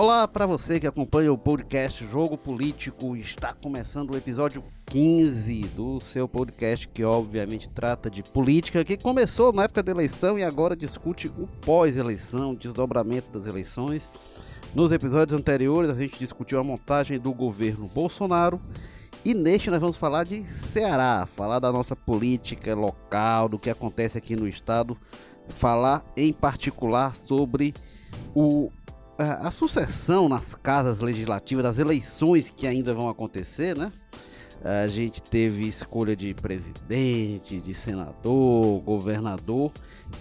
Olá para você que acompanha o podcast Jogo Político. Está começando o episódio 15 do seu podcast que obviamente trata de política, que começou na época da eleição e agora discute o pós-eleição, desdobramento das eleições. Nos episódios anteriores a gente discutiu a montagem do governo Bolsonaro e neste nós vamos falar de Ceará, falar da nossa política local, do que acontece aqui no estado, falar em particular sobre o a sucessão nas casas legislativas, das eleições que ainda vão acontecer, né? A gente teve escolha de presidente, de senador, governador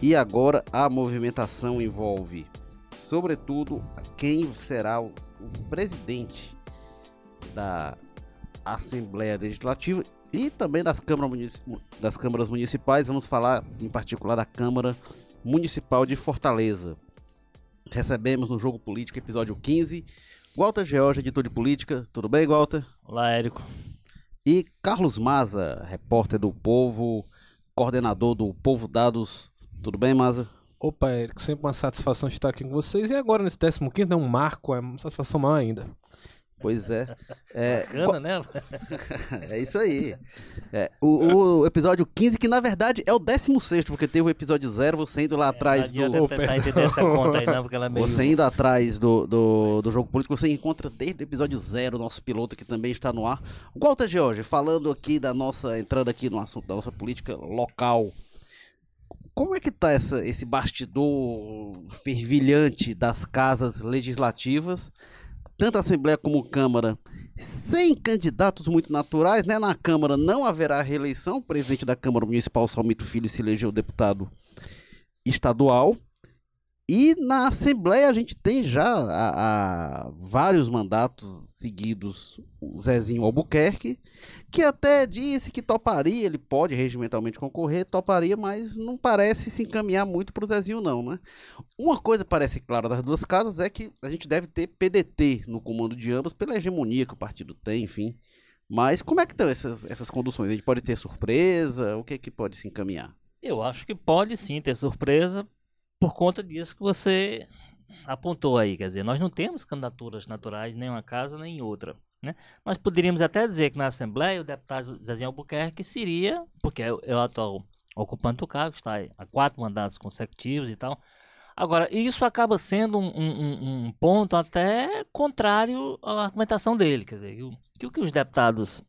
e agora a movimentação envolve, sobretudo, quem será o, presidente da Assembleia Legislativa e também das câmaras, das câmaras municipais. Vamos falar em particular da Câmara Municipal de Fortaleza recebemos no Jogo Político, episódio 15, Walter George, editor de política. Tudo bem, Walter? Olá, Érico. E Carlos Maza, repórter do Povo, coordenador do Povo Dados. Tudo bem, Maza? Opa, Érico, sempre uma satisfação estar aqui com vocês. E agora, nesse 15 é um marco, é uma satisfação maior ainda. Pois é. é Bacana, né? é isso aí. É, o, o, episódio 15, que na verdade é o 16, porque teve o episódio 0, você indo lá é, atrás do. Não tentar entender essa conta aí, não, porque ela é meio... Você indo atrás do, do, do jogo político, você encontra desde o episódio 0 o nosso piloto que também está no ar. Walter George, falando aqui da nossa. entrando aqui no assunto da nossa política local. Como é que tá essa, esse bastidor fervilhante das casas legislativas? Tanto a Assembleia como a Câmara, sem candidatos muito naturais, né? Na Câmara não haverá reeleição, o presidente da Câmara Municipal, Salmito Filho, se elegeu deputado estadual. E na Assembleia a gente tem já há, há vários mandatos seguidos o Zezinho Albuquerque, que até disse que toparia, ele pode regimentalmente concorrer, toparia, mas não parece se encaminhar muito para o Zezinho não, né? Uma coisa parece clara das duas casas é que a gente deve ter PDT no comando de ambas pela hegemonia que o partido tem, enfim. Mas como é que estão essas, essas conduções? A gente pode ter surpresa? O que é que pode se encaminhar? Eu acho que pode sim ter surpresa, por conta disso que você apontou aí, quer dizer, nós não temos candidaturas naturais nem uma casa nem outra. Né? Nós poderíamos até dizer que na Assembleia o deputado Zezinho Albuquerque seria, porque é, é o atual ocupante do cargo, está há quatro mandatos consecutivos e tal. Agora, isso acaba sendo um, um, um ponto até contrário à argumentação dele, quer dizer, que o que os deputados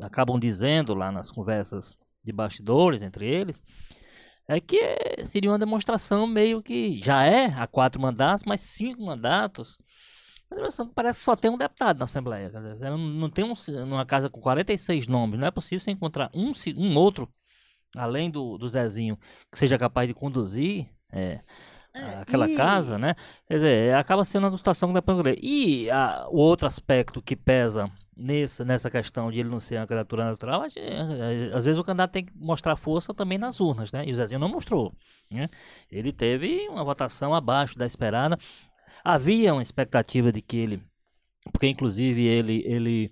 acabam dizendo lá nas conversas de bastidores entre eles é que seria uma demonstração meio que já é há quatro mandatos, mas cinco mandatos. Uma demonstração que parece que só tem um deputado na Assembleia. Não, não tem um, numa casa com 46 nomes, não é possível você encontrar um, um outro, além do, do Zezinho, que seja capaz de conduzir é, é aquela e... casa, né? Quer dizer, acaba sendo uma situação que dá para E a, o outro aspecto que pesa nessa, nessa questão de ele não ser uma criatura natural, às vezes o candidato tem que mostrar força também nas urnas, né? E o Zezinho não mostrou. Né? Ele teve uma votação abaixo da esperada. Havia uma expectativa de que ele, porque inclusive ele, ele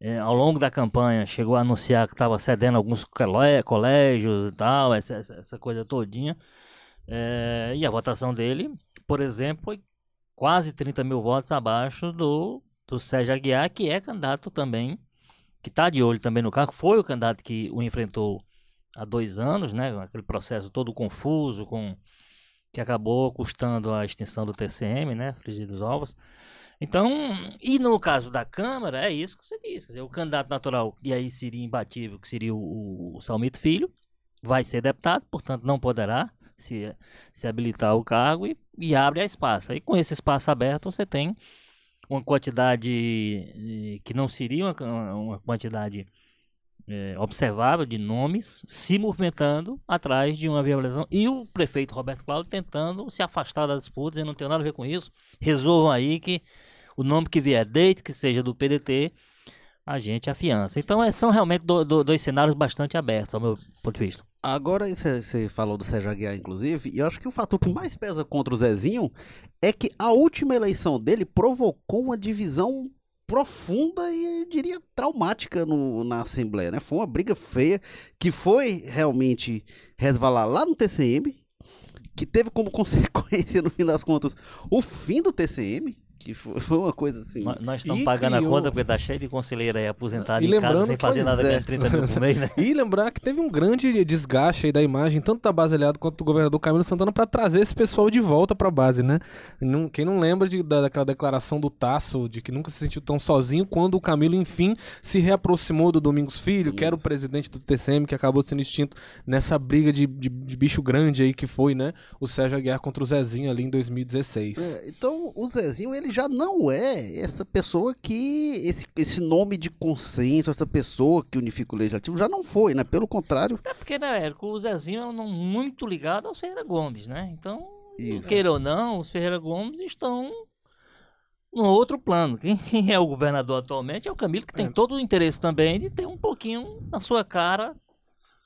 é, ao longo da campanha chegou a anunciar que estava cedendo alguns colégios e tal, essa, essa coisa todinha. É, e a votação dele, por exemplo, foi quase 30 mil votos abaixo do do Sérgio Aguiar, que é candidato também, que está de olho também no cargo, foi o candidato que o enfrentou há dois anos, né? Aquele processo todo confuso, com que acabou custando a extinção do TCM, né? Frigidos Ovos. Então, e no caso da Câmara, é isso que você. Quer dizer, o candidato natural, e aí seria imbatível, que seria o, o Salmito Filho, vai ser deputado, portanto não poderá se, se habilitar o cargo e, e abre a espaço. E com esse espaço aberto, você tem uma quantidade eh, que não seria uma, uma quantidade é, observável de nomes se movimentando atrás de uma viabilização e o prefeito Roberto Cláudio tentando se afastar das disputas, e não tem nada a ver com isso. Resolvam aí que o nome que vier, desde que seja do PDT, a gente afiança. Então é, são realmente do, do, dois cenários bastante abertos, ao meu ponto de vista. Agora, você falou do Sérgio Aguiar, inclusive, e eu acho que o fator que mais pesa contra o Zezinho é que a última eleição dele provocou uma divisão profunda e diria traumática no, na Assembleia, né? Foi uma briga feia que foi realmente resvalar lá no TCM, que teve como consequência, no fim das contas, o fim do TCM, que foi, uma coisa assim. Nós, nós estamos E pagando criou- a conta porque tá cheio de conselheiro aí aposentado E em casa sem fazer pois nada é. ganhando 30 mil por mês, né? E lembrar que teve um grande desgaste aí da imagem, tanto da base aliada quanto do governador Camilo Santana, para trazer esse pessoal de volta para a base, né? Não- quem não lembra de- da, daquela declaração do Tasso, de que nunca se sentiu tão sozinho, quando o Camilo, enfim, se reaproximou do Domingos Filho, que era o Isso. presidente do TCM, que acabou sendo extinto nessa briga de, de- de bicho grande aí que foi, né? O Sérgio Aguiar contra o Zezinho ali em 2016. É, então o Zezinho ele já não é essa pessoa que esse, esse nome de consenso, essa pessoa que unifica o legislativo já não foi, né? Pelo contrário, Até porque, né, Érico, o Zezinho é muito ligado aos Ferreira Gomes, né? Então, Isso. queira ou não, os Ferreira Gomes estão no outro plano. Quem, quem é o governador atualmente é o Camilo, que tem É. todo o interesse também de ter um pouquinho na sua cara.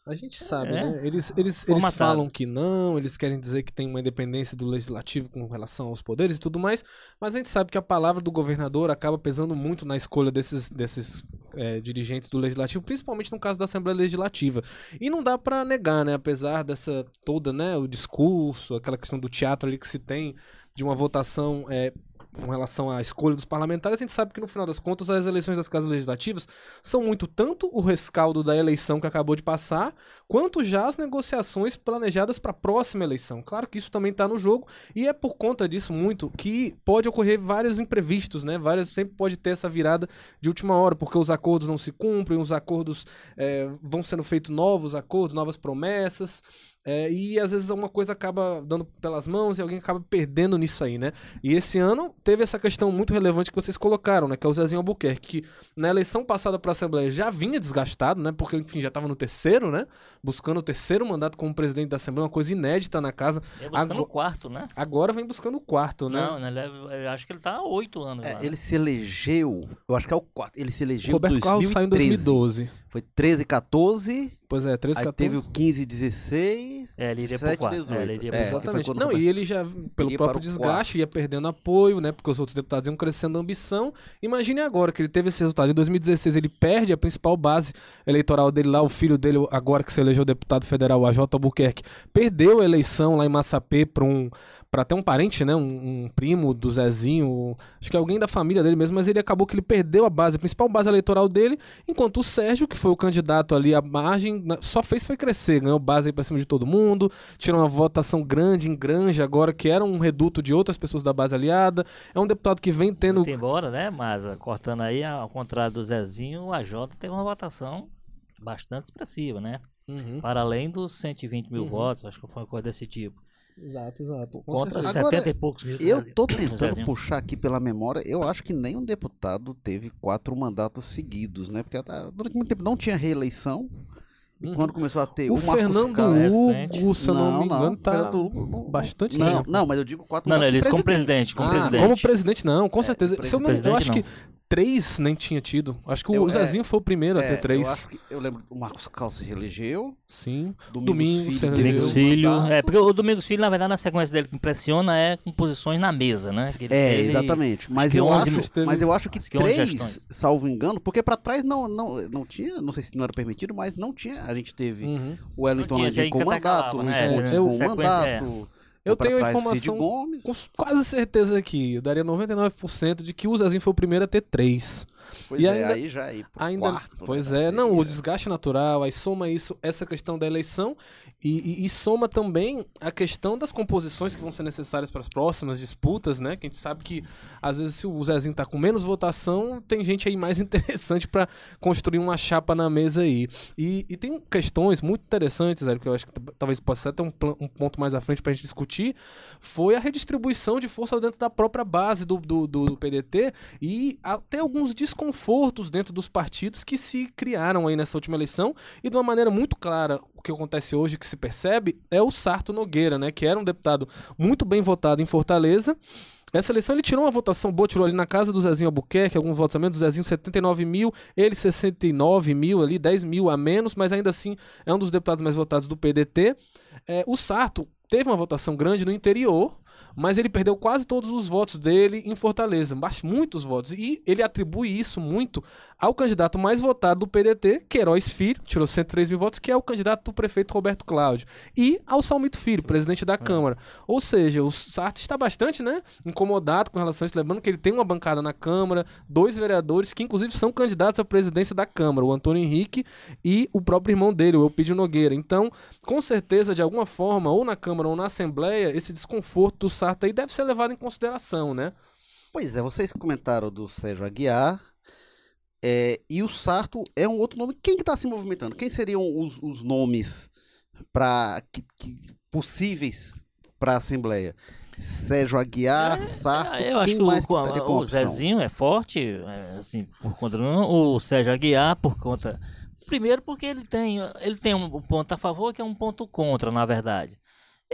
A gente sabe, É. né? Eles, eles, eles falam que não, eles querem dizer que tem uma independência do legislativo com relação aos poderes e tudo mais, mas a gente sabe que a palavra do governador acaba pesando muito na escolha desses, desses é, dirigentes do legislativo, principalmente no caso da Assembleia Legislativa. E não dá pra negar, né? Apesar dessa toda, né? O discurso, aquela questão do teatro ali que se tem de uma votação. É, com relação à escolha dos parlamentares, a gente sabe que no final das contas as eleições das casas legislativas são muito tanto o rescaldo da eleição que acabou de passar, quanto já as negociações planejadas para a próxima eleição. Claro que isso também está no jogo e é por conta disso muito que pode ocorrer vários imprevistos, né? Várias sempre pode ter essa virada de última hora, porque os acordos não se cumprem, os acordos é, vão sendo feitos novos acordos, novas promessas. É, e às vezes uma coisa acaba dando pelas mãos e alguém acaba perdendo nisso aí, né? E esse ano teve essa questão muito relevante que vocês colocaram, né? Que é o Zezinho Albuquerque, que na eleição passada para a Assembleia já vinha desgastado, né? Porque, enfim, já estava no terceiro, né? Buscando o terceiro mandato como presidente da Assembleia, uma coisa inédita na casa. É buscando Agora- o quarto, né? Agora vem buscando o quarto, né? Não, né, ele é- eu acho que ele tá há oito anos. é, lá. ele se elegeu, eu acho que é o quarto, ele se elegeu em Roberto Carlos saiu em 2013. 2012. Foi 13, 14, Pois é, 13, aí 14. teve o 15, 16, É, ele iria pro 17, quarto. 18. É, ele iria pro É, foi Exatamente. Não, e ele já, pelo Iria próprio para desgaste, ia perdendo apoio, né? Porque os outros deputados iam crescendo a ambição. Imagine agora que ele teve esse resultado. Em 2016, ele perde a principal base eleitoral dele lá, o filho dele, agora que se elegeu deputado federal, o AJ Albuquerque, perdeu a eleição lá em Massapê para um. Pra até um parente, né? Um, um primo do Zezinho, acho que alguém da família dele mesmo, mas ele acabou que ele perdeu a base, a principal base eleitoral dele, enquanto o Sérgio, que foi o candidato ali à margem, só fez foi crescer, ganhou base aí pra cima de todo mundo, tirou uma votação grande em Granja agora, que era um reduto de outras pessoas da base aliada. É um deputado que vem tendo. Muito embora, né, mas cortando aí, ao contrário do Zezinho, o AJ teve uma votação bastante expressiva, né? Uhum. Para além dos 120 mil Uhum. votos, acho que foi uma coisa desse tipo. Exato, exato. Com Contra certeza. Agora, 70 e poucos mil. Eu tô Do tentando puxar aqui pela memória, eu acho que nenhum deputado teve quatro mandatos seguidos, né? Porque ah, durante muito tempo não tinha reeleição. E Uhum. quando começou a ter O, o, Fernando Hugo, se eu não, me engano, tá Fernando Hugo não- bastante não, tempo. não, mas eu digo quatro Não, não, eles de como presidente. como Ah, presidente. Como presidente, não, com certeza. Se eu, não, eu acho não. que três nem tinha tido. Acho que o Eu- é, Zezinho foi o primeiro a É, ter três. Eu, acho que, eu lembro o Marcos Cal se reelegeu. Sim. Domingos, Domingos Filho Domingos. Filho. É, porque o Domingos Filho, na verdade, na sequência dele que impressiona é com posições na mesa, né? Ele É, teve- exatamente. Mas eu, 11 acho, mas eu acho que acho que 11 três, gestões. salvo engano, porque pra trás não, não, não tinha, não sei se não era permitido, mas não tinha. A gente teve Uhum. o Wellington Landim com mandato, Luiz né? Pontes Eu- com sequência, mandato. Eu tenho a informação com quase certeza aqui. Eu daria 99% de que o Zezinho foi o primeiro a ter três. Pois E é, ainda- aí já aí pro Ainda, quarto. pois né, é, não, o desgaste natural, aí soma isso, essa questão da eleição e, e- e soma também a questão das composições que vão ser necessárias para as próximas disputas, né? Que a gente sabe que às vezes se o Zezinho tá com menos votação, tem gente aí mais interessante para construir uma chapa na mesa aí. E, e tem questões muito interessantes, Érico, que eu acho que talvez possa ser até um, um ponto mais à frente para a gente discutir, foi a redistribuição de força dentro da própria base do, do, do PDT e até alguns desconfortos dentro dos partidos que se criaram aí nessa última eleição e de uma maneira muito clara o que acontece hoje que se percebe é o Sarto Nogueira, né, que era um deputado muito bem votado em Fortaleza. Essa eleição ele tirou uma votação boa, tirou ali na casa do Zezinho Albuquerque, alguns votos a menos, do Zezinho 79 mil, ele 69 mil ali, 10 mil a menos, mas ainda assim é um dos deputados mais votados do PDT. É, o Sarto teve uma votação grande no interior, mas ele perdeu quase todos os votos dele em Fortaleza, muitos votos. E ele atribui isso muito ao candidato mais votado do PDT, Queiroz Filho, tirou 103 mil votos, que é o candidato do prefeito Roberto Cláudio, e ao Salmito Filho, presidente da Câmara. Ou seja, o Sartre está bastante né, incomodado com relação a isso, lembrando que ele tem uma bancada na Câmara, dois vereadores que inclusive são candidatos à presidência da Câmara, o Antônio Henrique e o próprio irmão dele, o Elpidio Nogueira. Então, com certeza, de alguma forma, ou na Câmara ou na Assembleia, esse desconforto do Sartre aí deve ser levado em consideração, né? Pois é, vocês comentaram do Sérgio Aguiar, é, e o Sarto é um outro nome. Quem que está se movimentando? Quem seriam os, os nomes para que, que, possíveis para a Assembleia? Sérgio Aguiar, é, Sarto, eu acho que o, o, o Zezinho é forte, é, assim, por conta do, o Sérgio Aguiar por conta primeiro porque ele tem ele tem um ponto a favor que é um ponto contra, na verdade.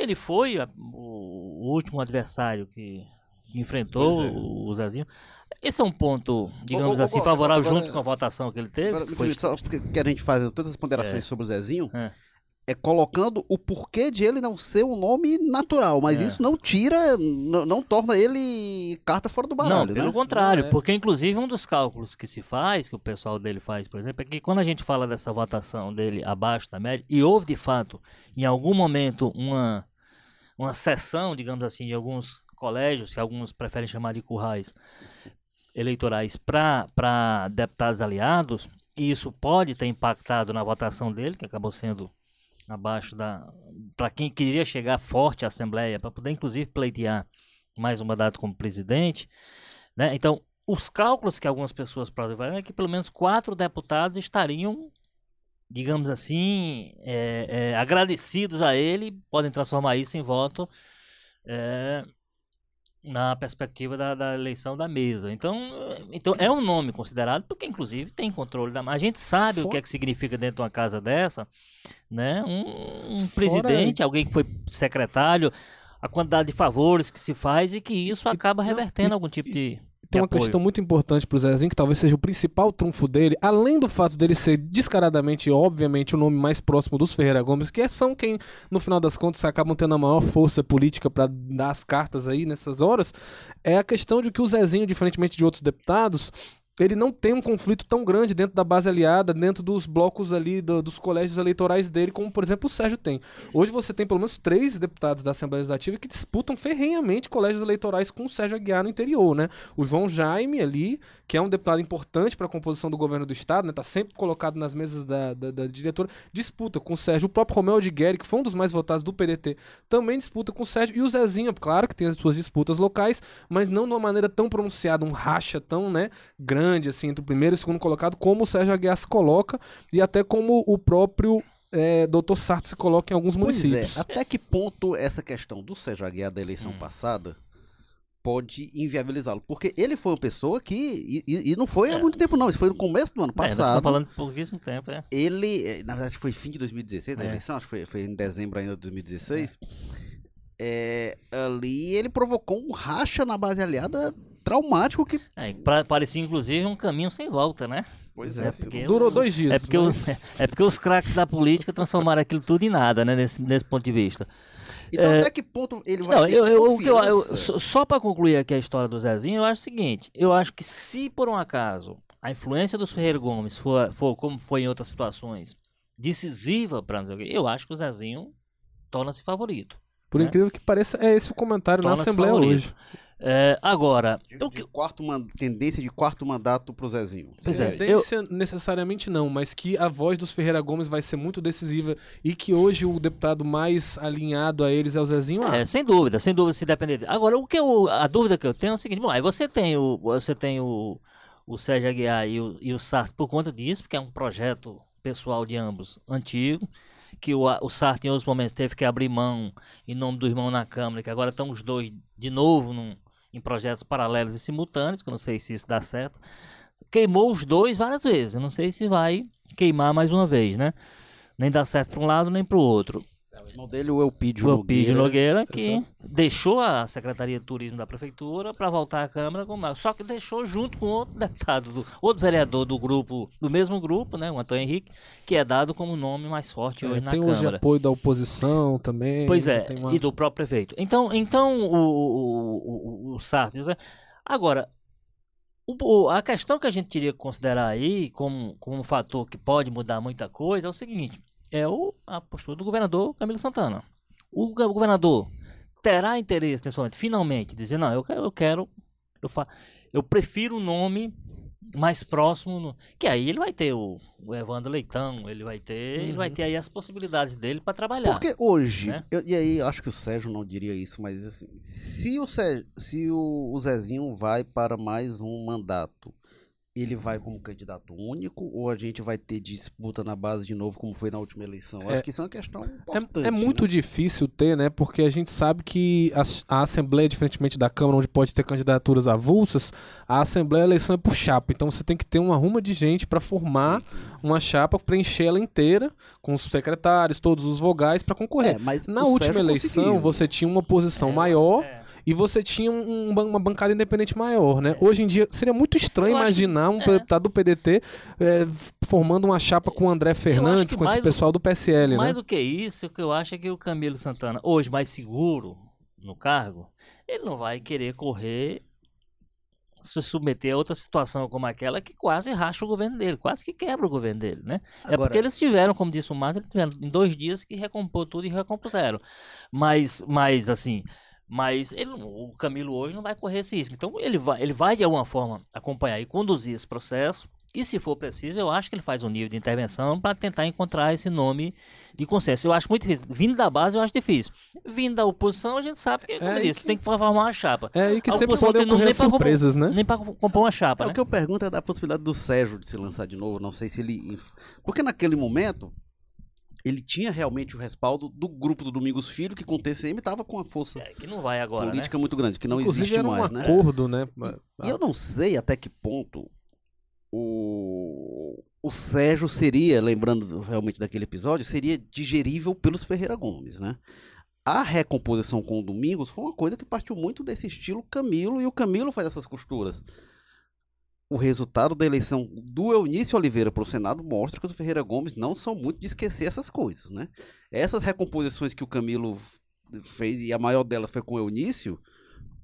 Ele foi a, o, último adversário que enfrentou é. o Zezinho. Esse é um ponto, digamos assim, favorável agora, junto com a votação que ele teve. Agora, foi... Só porque a gente faz todas as ponderações é. sobre o Zezinho, é. é. colocando o porquê de ele não ser um nome natural, mas é. isso não tira, não, não, torna ele carta fora do baralho, Não, pelo né? contrário, é. porque inclusive um dos cálculos que se faz, que o pessoal dele faz, por exemplo, é que quando a gente fala dessa votação dele abaixo da média, e houve de fato, em algum momento, uma, uma sessão, digamos assim, de alguns colégios, que alguns preferem chamar de currais, eleitorais para deputados aliados, e isso pode ter impactado na votação dele, que acabou sendo abaixo da. Para quem queria chegar forte à Assembleia, para poder inclusive pleitear mais um mandato como presidente. Né? Então, os cálculos que algumas pessoas fazer é que pelo menos quatro deputados estariam, digamos assim, é, é, agradecidos a ele, podem transformar isso em voto. É, na perspectiva da, da, eleição da mesa. Então, então é um nome considerado porque inclusive tem controle da. A gente sabe For... o que é que significa dentro de uma casa dessa, né? Um, um presidente, alguém que foi secretário, a quantidade de favores que se faz e que isso acaba revertendo algum tipo de tem uma apoio. questão muito importante pro Zezinho, que talvez seja o principal trunfo dele, além do fato dele ser descaradamente, obviamente, o nome mais próximo dos Ferreira Gomes, que são quem, no final das contas, acabam tendo a maior força política para dar as cartas aí nessas horas, é a questão de que o Zezinho, diferentemente de outros deputados, ele não tem um conflito tão grande dentro da base aliada, dentro dos blocos ali do, dos colégios eleitorais dele, como por exemplo o Sérgio tem. Hoje você tem pelo menos três deputados da Assembleia Legislativa que disputam ferrenhamente colégios eleitorais com o Sérgio Aguiar no interior, né? O João Jaime ali, que é um deputado importante para a composição do governo do estado, né? Tá sempre colocado nas mesas da, da, da diretora, disputa com o Sérgio. O próprio Romeu Aldigueri, que foi um dos mais votados do PDT, também disputa com o Sérgio. E o Zezinho, claro que tem as suas disputas locais, mas não de uma maneira tão pronunciada, um racha tão, né, grande assim entre o primeiro e o segundo colocado, como o Sérgio Aguiar se coloca e até como o próprio é, Dr. Sarto se coloca em alguns pois é, municípios. É. Até que ponto essa questão do Sérgio Aguiar da eleição hum. passada pode inviabilizá-lo? Porque ele foi uma pessoa que. E, e não foi é. há muito tempo, não. Isso foi no começo do ano passado. É, nós estamos falando pouquíssimo tempo, é. Ele, é, na verdade, foi fim de 2016, a é. eleição, acho que foi, foi em dezembro ainda de 2016. É. ali ele provocou um racha na base aliada traumático que. É, parecia inclusive um caminho sem volta, né? Pois é, é durou dois dias. É porque, mas... os, é porque os craques da política transformaram aquilo tudo em nada, né? Nesse, nesse ponto de vista. Então, é... até que ponto ele vai Não, ter eu, eu, eu, eu Só para concluir aqui a história do Zezinho, eu acho o seguinte: eu acho que se por um acaso a influência dos Ferreira Gomes for, for como foi em outras situações, decisiva para eu acho que o Zezinho torna-se favorito. Por né? incrível que pareça, é esse o comentário na Assembleia favorito. hoje. É, agora. De, de quarto man, tendência de quarto mandato pro Zezinho. Pois é, tendência eu... necessariamente não, mas que a voz dos Ferreira Gomes vai ser muito decisiva e que hoje o deputado mais alinhado a eles é o Zezinho. É, sem dúvida, sem dúvida, se depender. Agora, o que eu, a dúvida que eu tenho é o seguinte: bom, aí você tem o, você tem o, o Sérgio Aguiar e o, e o Sarto por conta disso, porque é um projeto pessoal de ambos antigo que o, o Sartre em outros momentos teve que abrir mão em nome do irmão na Câmara, que agora estão os dois de novo num, em projetos paralelos e simultâneos, que eu não sei se isso dá certo. Queimou os dois várias vezes. Eu não sei se vai queimar mais uma vez, né? Nem dá certo para um lado nem para o outro. O irmão dele, o Elpidio o Elpidio Nogueira. Nogueira, que deixou a Secretaria de Turismo da Prefeitura para voltar à Câmara, com uma- só que deixou junto com outro deputado, do- outro vereador do grupo, do mesmo grupo, né, o Antônio Henrique, que é dado como nome mais forte hoje É, na tem Câmara. hoje apoio da oposição também. Pois é, tem uma- e do próprio prefeito. Então, então o, o, o, o Sartre. né? Agora, a questão que a gente teria que considerar aí como, como um fator que pode mudar muita coisa é o seguinte: é o, a postura do governador Camilo Santana. O, go- governador terá interesse nesse momento, finalmente, dizer, não, eu, quero- eu quero, eu, fa, eu prefiro um nome mais próximo, no- que aí ele vai ter o, o Evandro Leitão, ele vai ter, ele vai Uhum. ter aí as possibilidades dele para trabalhar. Porque hoje, né? eu- e aí acho que o Sérgio não diria isso, mas assim, se o, Sérgio, se o, o Zezinho vai para mais um mandato, ele vai como candidato único ou a gente vai ter disputa na base de novo como foi na última eleição? É- Acho que isso é uma questão importante. É, é muito né? difícil ter, né? Porque a gente sabe que a, a Assembleia, diferentemente da Câmara, onde pode ter candidaturas avulsas, a Assembleia a eleição é por chapa. Então você tem que ter uma ruma de gente para formar uma chapa, preencher ela inteira, com os secretários, todos os vogais, para concorrer. É, mas Na última Sérgio eleição, conseguiu. você tinha uma posição maior É. e você tinha um- um uma bancada independente maior, né? Hoje em dia seria muito estranho Eu que- imaginar um é. deputado do PDT f- formando uma chapa com o André Fernandes, com esse mais do- pessoal do PSL, Mais né? do que isso, o que eu acho é que o Camilo Santana, hoje mais seguro no cargo, ele não vai querer correr, se submeter a outra situação como aquela que quase racha o governo dele, quase que quebra o governo dele, né? É Agora- porque eles tiveram, como disse o Márcio, eles tiveram em dois dias que recompor tudo e recompuseram. Mas, mas assim, mas ele, o Camilo hoje não vai correr esse risco. Então ele vai, ele vai de alguma forma acompanhar e conduzir esse processo. E se for preciso, eu acho que ele faz um nível de intervenção para tentar encontrar esse nome de consenso. Eu acho muito difícil. Vindo da base, eu acho difícil. Vindo da oposição, a gente sabe que, como É, disse, que- tem que formar uma chapa. É, e que A sempre podem não ocorrer nem pra compor- surpresas, né? Nem para compor uma chapa, É, né? o que eu pergunto é da possibilidade do Sérgio de se lançar de novo. Não sei se ele. Porque naquele momento. Ele tinha realmente o respaldo do grupo do Domingos Filho, que com o TCM estava com uma força É, que não vai agora, política muito grande, que não Inclusive existe era mais, um né? acordo, né? E eu não sei até que ponto o, o Sérgio seria, lembrando realmente daquele episódio, seria digerível pelos Ferreira Gomes, né? A recomposição com o Domingos foi uma coisa que partiu muito desse estilo Camilo, e o Camilo faz essas costuras. O resultado da eleição do Eunício Oliveira para o Senado mostra que os Ferreira Gomes não são muito de esquecer essas coisas, né? Essas recomposições que o Camilo fez, e a maior delas foi com o Eunício,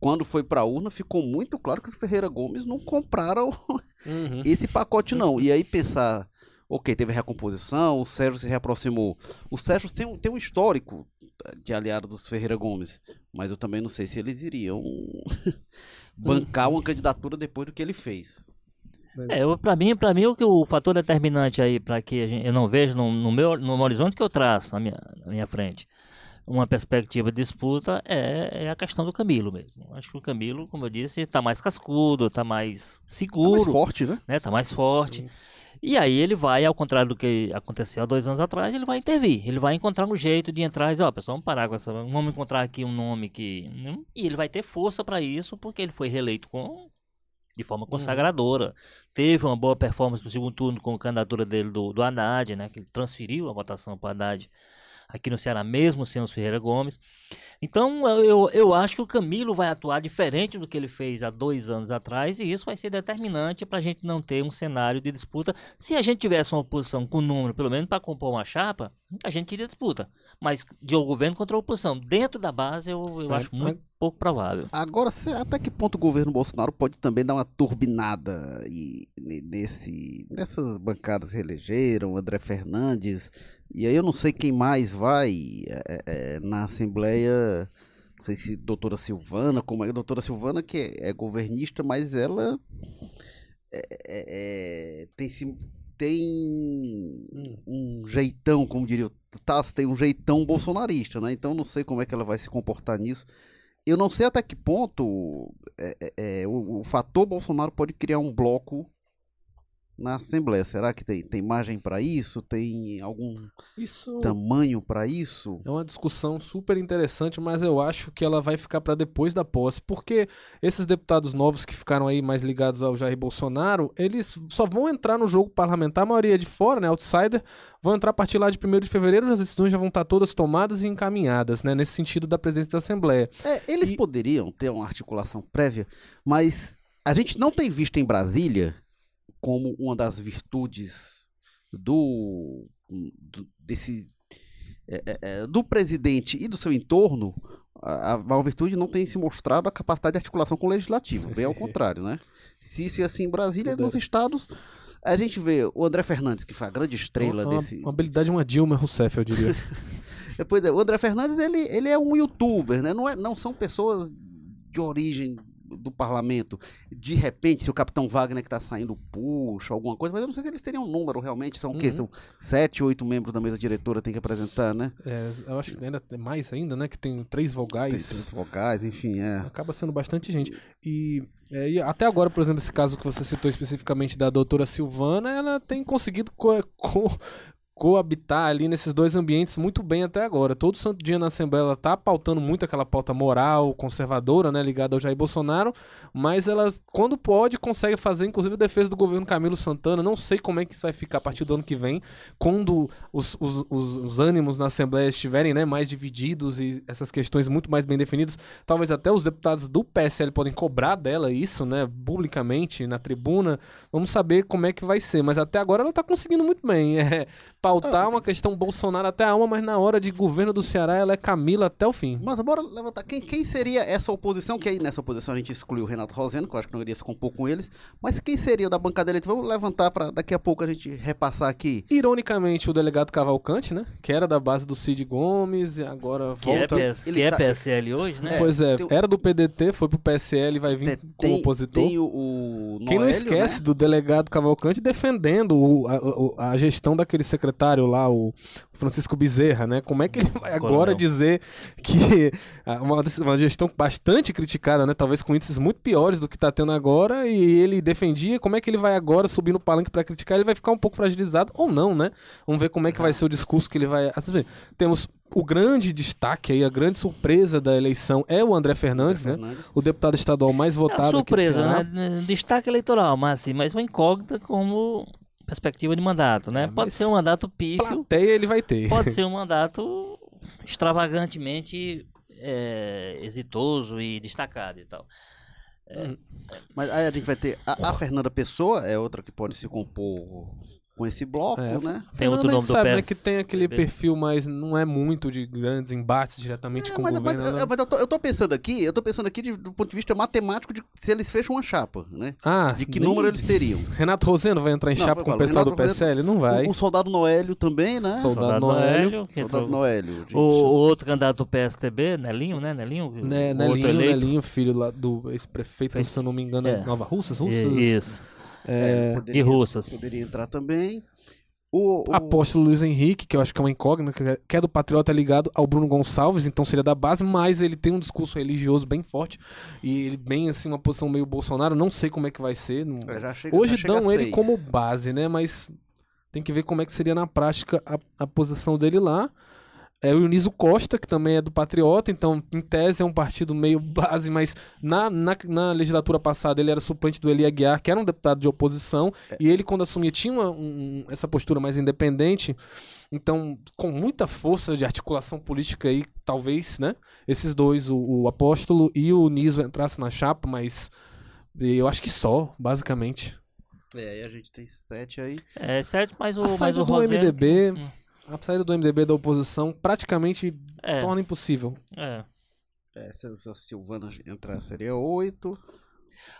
quando foi para a urna, ficou muito claro que os Ferreira Gomes não compraram Uhum. esse pacote não. E aí pensar, ok, teve recomposição, o Sérgio se reaproximou. O Sérgio tem um, tem um histórico de aliado dos Ferreira Gomes, mas eu também não sei se eles iriam bancar uma candidatura depois do que ele fez. É, pra mim, para mim o que o fator determinante aí para que a gente, eu não vejo no, no meu no horizonte que eu traço na minha, na minha frente uma perspectiva de disputa é, é a questão do Camilo mesmo. Acho que o Camilo, como eu disse, está mais cascudo, está mais Tá seguro, mais forte, né? né? Tá mais forte. Sim. E aí ele vai, ao contrário do que aconteceu há dois anos atrás, ele vai intervir. Ele vai encontrar um jeito de entrar e dizer, ó, pessoal, vamos parar com essa. Vamos encontrar aqui um nome que. E ele vai ter força para isso, porque ele foi reeleito com. De forma consagradora. Teve uma boa performance no segundo turno com a candidatura dele do, do Haddad, né? Que ele transferiu a votação para Haddad aqui no Ceará, mesmo sem os Ferreira Gomes. Então, eu, eu, acho que o Camilo vai atuar diferente do que ele fez há dois anos atrás, e isso vai ser determinante para a gente não ter um cenário de disputa. Se a gente tivesse uma oposição com número, pelo menos para compor uma chapa, a gente teria disputa. Mas de o governo contra a oposição, dentro da base, eu, eu É, acho muito pouco provável. Agora, até que ponto o governo Bolsonaro pode também dar uma turbinada e, ne- nesse, nessas bancadas que elegeram, André Fernandes, e aí eu não sei quem mais vai é, é, na Assembleia, não sei se doutora Silvana, como é, doutora Silvana que é, é governista, mas ela é, é, é, tem, se- tem um jeitão, como diria o Tasso, tem um jeitão bolsonarista, né? Então não sei como é que ela vai se comportar nisso. Eu não sei até que ponto é, é, é, o, o fator Bolsonaro pode criar um bloco na Assembleia. Será que tem, tem margem para isso? Tem algum Isso tamanho para isso? é uma discussão super interessante, mas eu acho que ela vai ficar para depois da posse, porque esses deputados novos que ficaram aí mais ligados ao Jair Bolsonaro, eles só vão entrar no jogo parlamentar, a maioria de fora, né, outsider, vão entrar a partir lá de 1 de fevereiro, as decisões já vão estar todas tomadas e encaminhadas, né, nesse sentido da presidência da Assembleia. É, eles E- poderiam ter uma articulação prévia, mas a gente não tem visto em Brasília como uma das virtudes do, do- desse é, é, é, do presidente e do seu entorno. A, a maior virtude não tem se mostrado a capacidade de articulação com o legislativo, bem ao contrário, né? Se isso é assim em Brasília, nos estados, a gente vê o André Fernandes, que foi a grande estrela uma, desse, uma habilidade, uma Dilma Rousseff, eu diria. Pois é, o André Fernandes, ele, ele é um youtuber, né? Não, é, não são pessoas de origem do parlamento. De repente, se o Capitão Wagner que tá saindo puxa alguma coisa, mas eu não sei se eles teriam um número realmente. São o quê? Uhum. São sete, oito membros da mesa diretora tem que apresentar, né? É, eu acho que ainda tem mais ainda, né, que tem três Tem vogais. três vocais, enfim, é. Acaba sendo bastante gente. E, é, e até agora, por exemplo, esse caso que você citou especificamente da doutora Silvana, ela tem conseguido co- co- coabitar ali nesses dois ambientes muito bem até agora. Todo santo dia na Assembleia ela tá pautando muito aquela pauta moral, conservadora, né, ligada ao Jair Bolsonaro, mas ela, quando pode, consegue fazer, inclusive, a defesa do governo Camilo Santana. Não sei como é que isso vai ficar a partir do ano que vem, quando os, os, os, os ânimos na Assembleia estiverem né, mais divididos e essas questões muito mais bem definidas. Talvez até os deputados do PSL podem cobrar dela isso, né, publicamente, na tribuna. Vamos saber como é que vai ser. Mas até agora ela tá conseguindo muito bem. É, pautar uma questão Bolsonaro até a alma, mas na hora de governo do Ceará ela é Camila até o fim. Mas bora levantar. Quem, quem seria essa oposição? Que aí nessa oposição a gente excluiu o Renato Roseno, que eu acho que não iria se compor com eles. Mas quem seria o da bancada eleita? Vamos levantar para daqui a pouco a gente repassar aqui. Ironicamente, o delegado Cavalcante, né? Que era da base do Cid Gomes e agora Que, é, volta. PS, ele que é tá- PSL hoje, né? Pois é, tem era do PDT, foi pro PSL e vai vir Tem- como opositor. Tem o, o Quem não esquece né? do delegado Cavalcante defendendo o- a, o- a gestão daquele secretário lá, o Francisco Bezerra, né? Como é que ele vai agora Coronel. dizer que ah, uma, uma gestão bastante criticada, né? Talvez com índices muito piores do que tá tendo agora, e ele defendia, como é que ele vai agora subir no palanque para criticar? Ele vai ficar um pouco fragilizado ou não, né? Vamos ver como é que vai ser o discurso que ele vai. Assim, temos o grande destaque aí, a grande surpresa da eleição é o André Fernandes, né? Fernandes. O deputado estadual mais É uma votado aqui do surpresa, né? Destaque eleitoral, mas assim, mas uma incógnita como perspectiva de mandato, né? É, pode ser um mandato pífio, Plateia ele vai ter. pode ser um mandato extravagantemente é, exitoso e destacado e tal. Mas aí a gente vai ter a, a Fernanda Pessoa, é outra que pode se compor com esse bloco, É, né? Tem outro nome do sabe, né, PSDB. que tem aquele perfil, mas não é muito de grandes embates diretamente É, com mas, o governo. mas- né? é, mas eu, tô, eu tô pensando aqui, eu tô pensando aqui de- do ponto de vista matemático de se eles fecham uma chapa, né? ah, De que nem- número eles teriam. Renato Roseno vai entrar em Não, chapa com o pessoal Renato do PSL? Não vai. O, o soldado Noélio também, né? Soldado Soldado Noélio, Soldado Noélio. o, o outro candidato do PSTB, Nelinho, né? Nelinho, Né, Nelinho, eleito. Nelinho, filho lá do ex-prefeito, se eu não me engano, É. é. Nova Russas? Russas? Isso, É, poderia- de Russas. Poderia entrar também. O, o- Apóstolo Luiz Henrique, que eu acho que é uma incógnita, que é- é do Patriota ligado ao Bruno Gonçalves, então seria da base, mas ele tem um discurso religioso bem forte e ele bem assim, uma posição meio Bolsonaro, não sei como é que vai ser. não- É, Hoje dão ele seis. como base, né? Mas tem que ver como é que seria na prática a, a posição dele lá. É o Eunizo Costa, que também é do Patriota, então, em tese, é um partido meio base, mas na, na, na legislatura passada ele era suplente do Eli Aguiar, que era um deputado de oposição, e ele, quando assumia, tinha uma- um- essa postura mais independente. Então, com muita força de articulação política aí, talvez, né? Esses dois, o, o Apóstolo e o Niso entrassem na chapa, mas eu acho que só, basicamente. É, aí a gente tem sete aí. É, sete, mas o, a saída o do Roseno... MDB, Hum. A saída do MDB da oposição praticamente É, torna impossível. é. É, se, se a Silvana entrar, seria oito.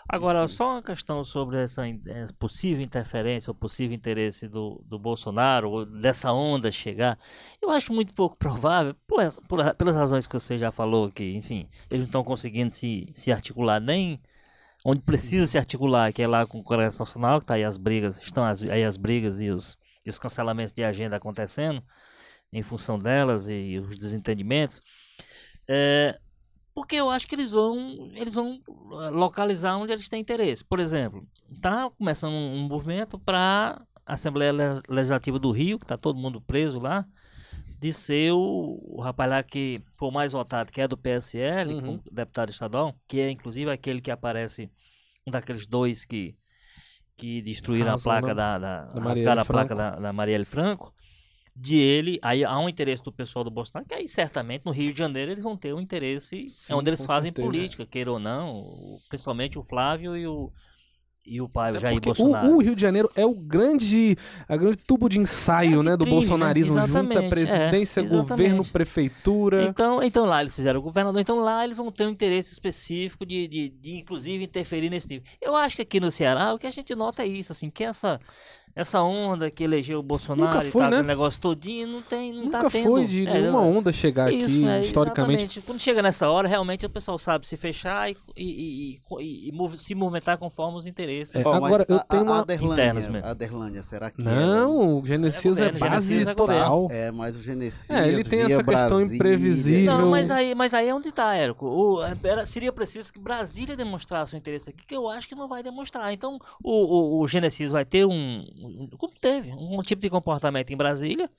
Agora, Enfim. só uma questão sobre essa eh, possível interferência ou possível interesse do, do Bolsonaro, ou dessa onda chegar, eu acho muito pouco provável, por, por pelas razões que você já falou, que, enfim, eles não estão conseguindo se, se articular nem onde precisa se articular, que é lá com o Congresso Nacional, que está aí as brigas, estão as- aí as brigas e os, e os cancelamentos de agenda acontecendo em função delas e os desentendimentos. É, Porque eu acho que eles vão, eles vão eh, localizar onde eles têm interesse. Por exemplo, está começando um, movimento para a Assembleia Le- Legislativa do Rio, que está todo mundo preso lá, de ser o, o rapaz lá que foi mais votado, que é do PSL, Uhum. deputado estadual, que é inclusive aquele que aparece, um daqueles dois que, que destruíram a placa da, da, Da rasgaram a placa da, da Marielle Franco, de ele, aí há um interesse do pessoal do Bolsonaro, que aí certamente no Rio de Janeiro eles vão ter um interesse, Sim, é onde eles fazem certeza. política, queira ou não, principalmente o Flávio e o, e o pai, o É Jair porque Bolsonaro. o, o Rio de Janeiro é o grande, a grande tubo de ensaio, É né, do bolsonarismo, né? junta Exatamente, presidência, é, governo, exatamente. prefeitura. Então, então lá eles fizeram o governador, então lá eles vão ter um interesse específico de, de, de inclusive interferir nesse nível. Eu acho que aqui no Ceará o que a gente nota é isso, assim, que essa essa onda que elegeu o Bolsonaro Nunca e foi, tal, né? aquele negócio todinho, não tem, não Nunca tá tendo. foi de é, nenhuma eu- onda chegar isso, aqui, é, historicamente. exatamente. Quando chega nessa hora, realmente o pessoal sabe se fechar e, e, e- e- e se movimentar conforme os interesses. É, mas agora, eu a- tenho a, uma- Internos mesmo. a será que Não, o Genesias é, É base é total. É, mas o Genesias É, ele tem essa questão Brasília- imprevisível. Não, mas aí, mas aí é onde tá, Érico. O, era- seria preciso que Brasília demonstrasse o interesse aqui, que eu acho que não vai demonstrar. Então, o, o, o Genesis vai ter um- Como teve, um tipo de comportamento em Brasília.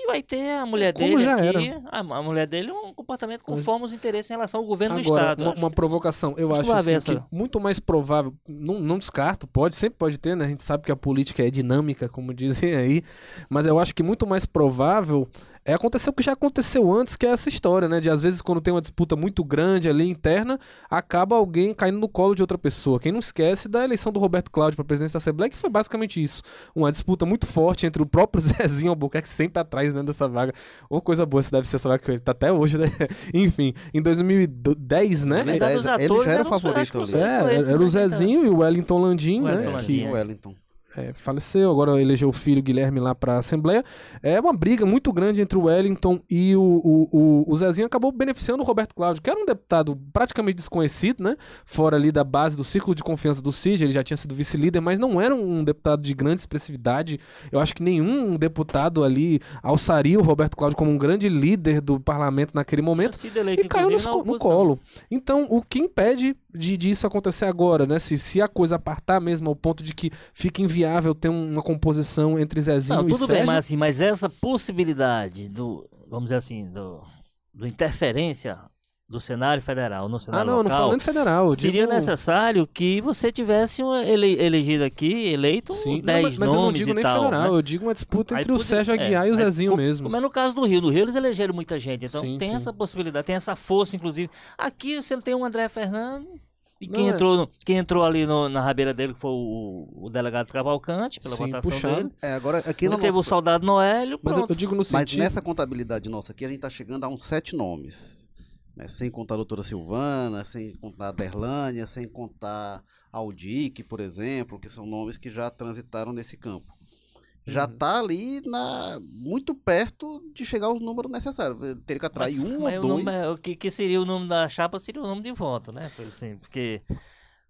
E vai ter a mulher Como dele já aqui. era. A, a mulher dele um comportamento conforme os interesses em relação ao governo do Agora, Estado. uma, uma provocação, eu Acho assim, essa- muito mais provável, não, não descarto, pode, sempre pode ter, né? A gente sabe que a política é dinâmica, como dizem aí, mas eu acho que muito mais provável é acontecer o que já aconteceu antes, que é essa história, né? De às vezes quando tem uma disputa muito grande ali interna, acaba alguém caindo no colo de outra pessoa. Quem não esquece da eleição do Roberto Cláudio para presidência da Assembleia, que foi basicamente isso. Uma disputa muito forte entre o próprio Zezinho Albuquerque, sempre atrás né, dessa vaga. Ou coisa boa se deve ser essa vaga que ele tá até hoje, né? Enfim, em 2010, né? Ele, Verdade, os ele atores já era o eram os- acho favorito os-. É, esses, era o né, Zezinho e o Wellington Landim, Wellington né? Landim, Que o é. Wellington. É, faleceu, agora elegeu o filho Guilherme lá pra Assembleia. É uma briga muito grande entre o Wellington e o, o, o, o Zezinho. Acabou beneficiando o Roberto Cláudio, que era um deputado praticamente desconhecido, né? Fora ali da base do círculo de confiança do CID, ele já tinha sido vice-líder, mas não era um deputado de grande expressividade. Eu acho que nenhum deputado ali alçaria o Roberto Cláudio como um grande líder do parlamento naquele momento eleito, e caiu no oposição. colo. Então, o que impede de, de isso acontecer agora, né? Se, se a coisa apartar mesmo ao ponto de que fica inviável ter um- uma composição entre Zezinho Não, e tudo Sérgio... bem, mas assim, mas essa possibilidade do, vamos dizer assim, do, do interferência do cenário federal no Ah, cenário não, não local, falando federal. seria digo- necessário que você tivesse um ele, elegido aqui, eleito Sim, não, 10 mas, mas eu não digo nem tal, federal, né? eu digo uma disputa entre o Sérgio é, Aguiar e o Zezinho mesmo. É no caso do Rio. No Rio eles elegeram muita gente. Então Sim, tem sim. essa possibilidade, tem essa força, inclusive. Aqui você tem o André Fernando. E Não, quem, é- entrou, quem entrou ali no- na rabeira dele que foi o, o delegado Cavalcante, pela Sim, votação puxado. dele. É, agora aqui Não teve o nossa... soldado Noélio, Mas eu, pronto. eu digo no Mas sentido... nessa contabilidade nossa aqui, a gente tá chegando a uns sete nomes. Né? Sem contar a doutora Silvana, sem contar a Derlânia, sem contar Aldic, por exemplo, que são nomes que já transitaram nesse campo. Já Uhum. tá ali na, muito perto de chegar aos números necessários. Teria que atrair Mas- um mas ou o dois. nome é- o que, que seria o nome da chapa seria o nome de voto, né? Por Assim, porque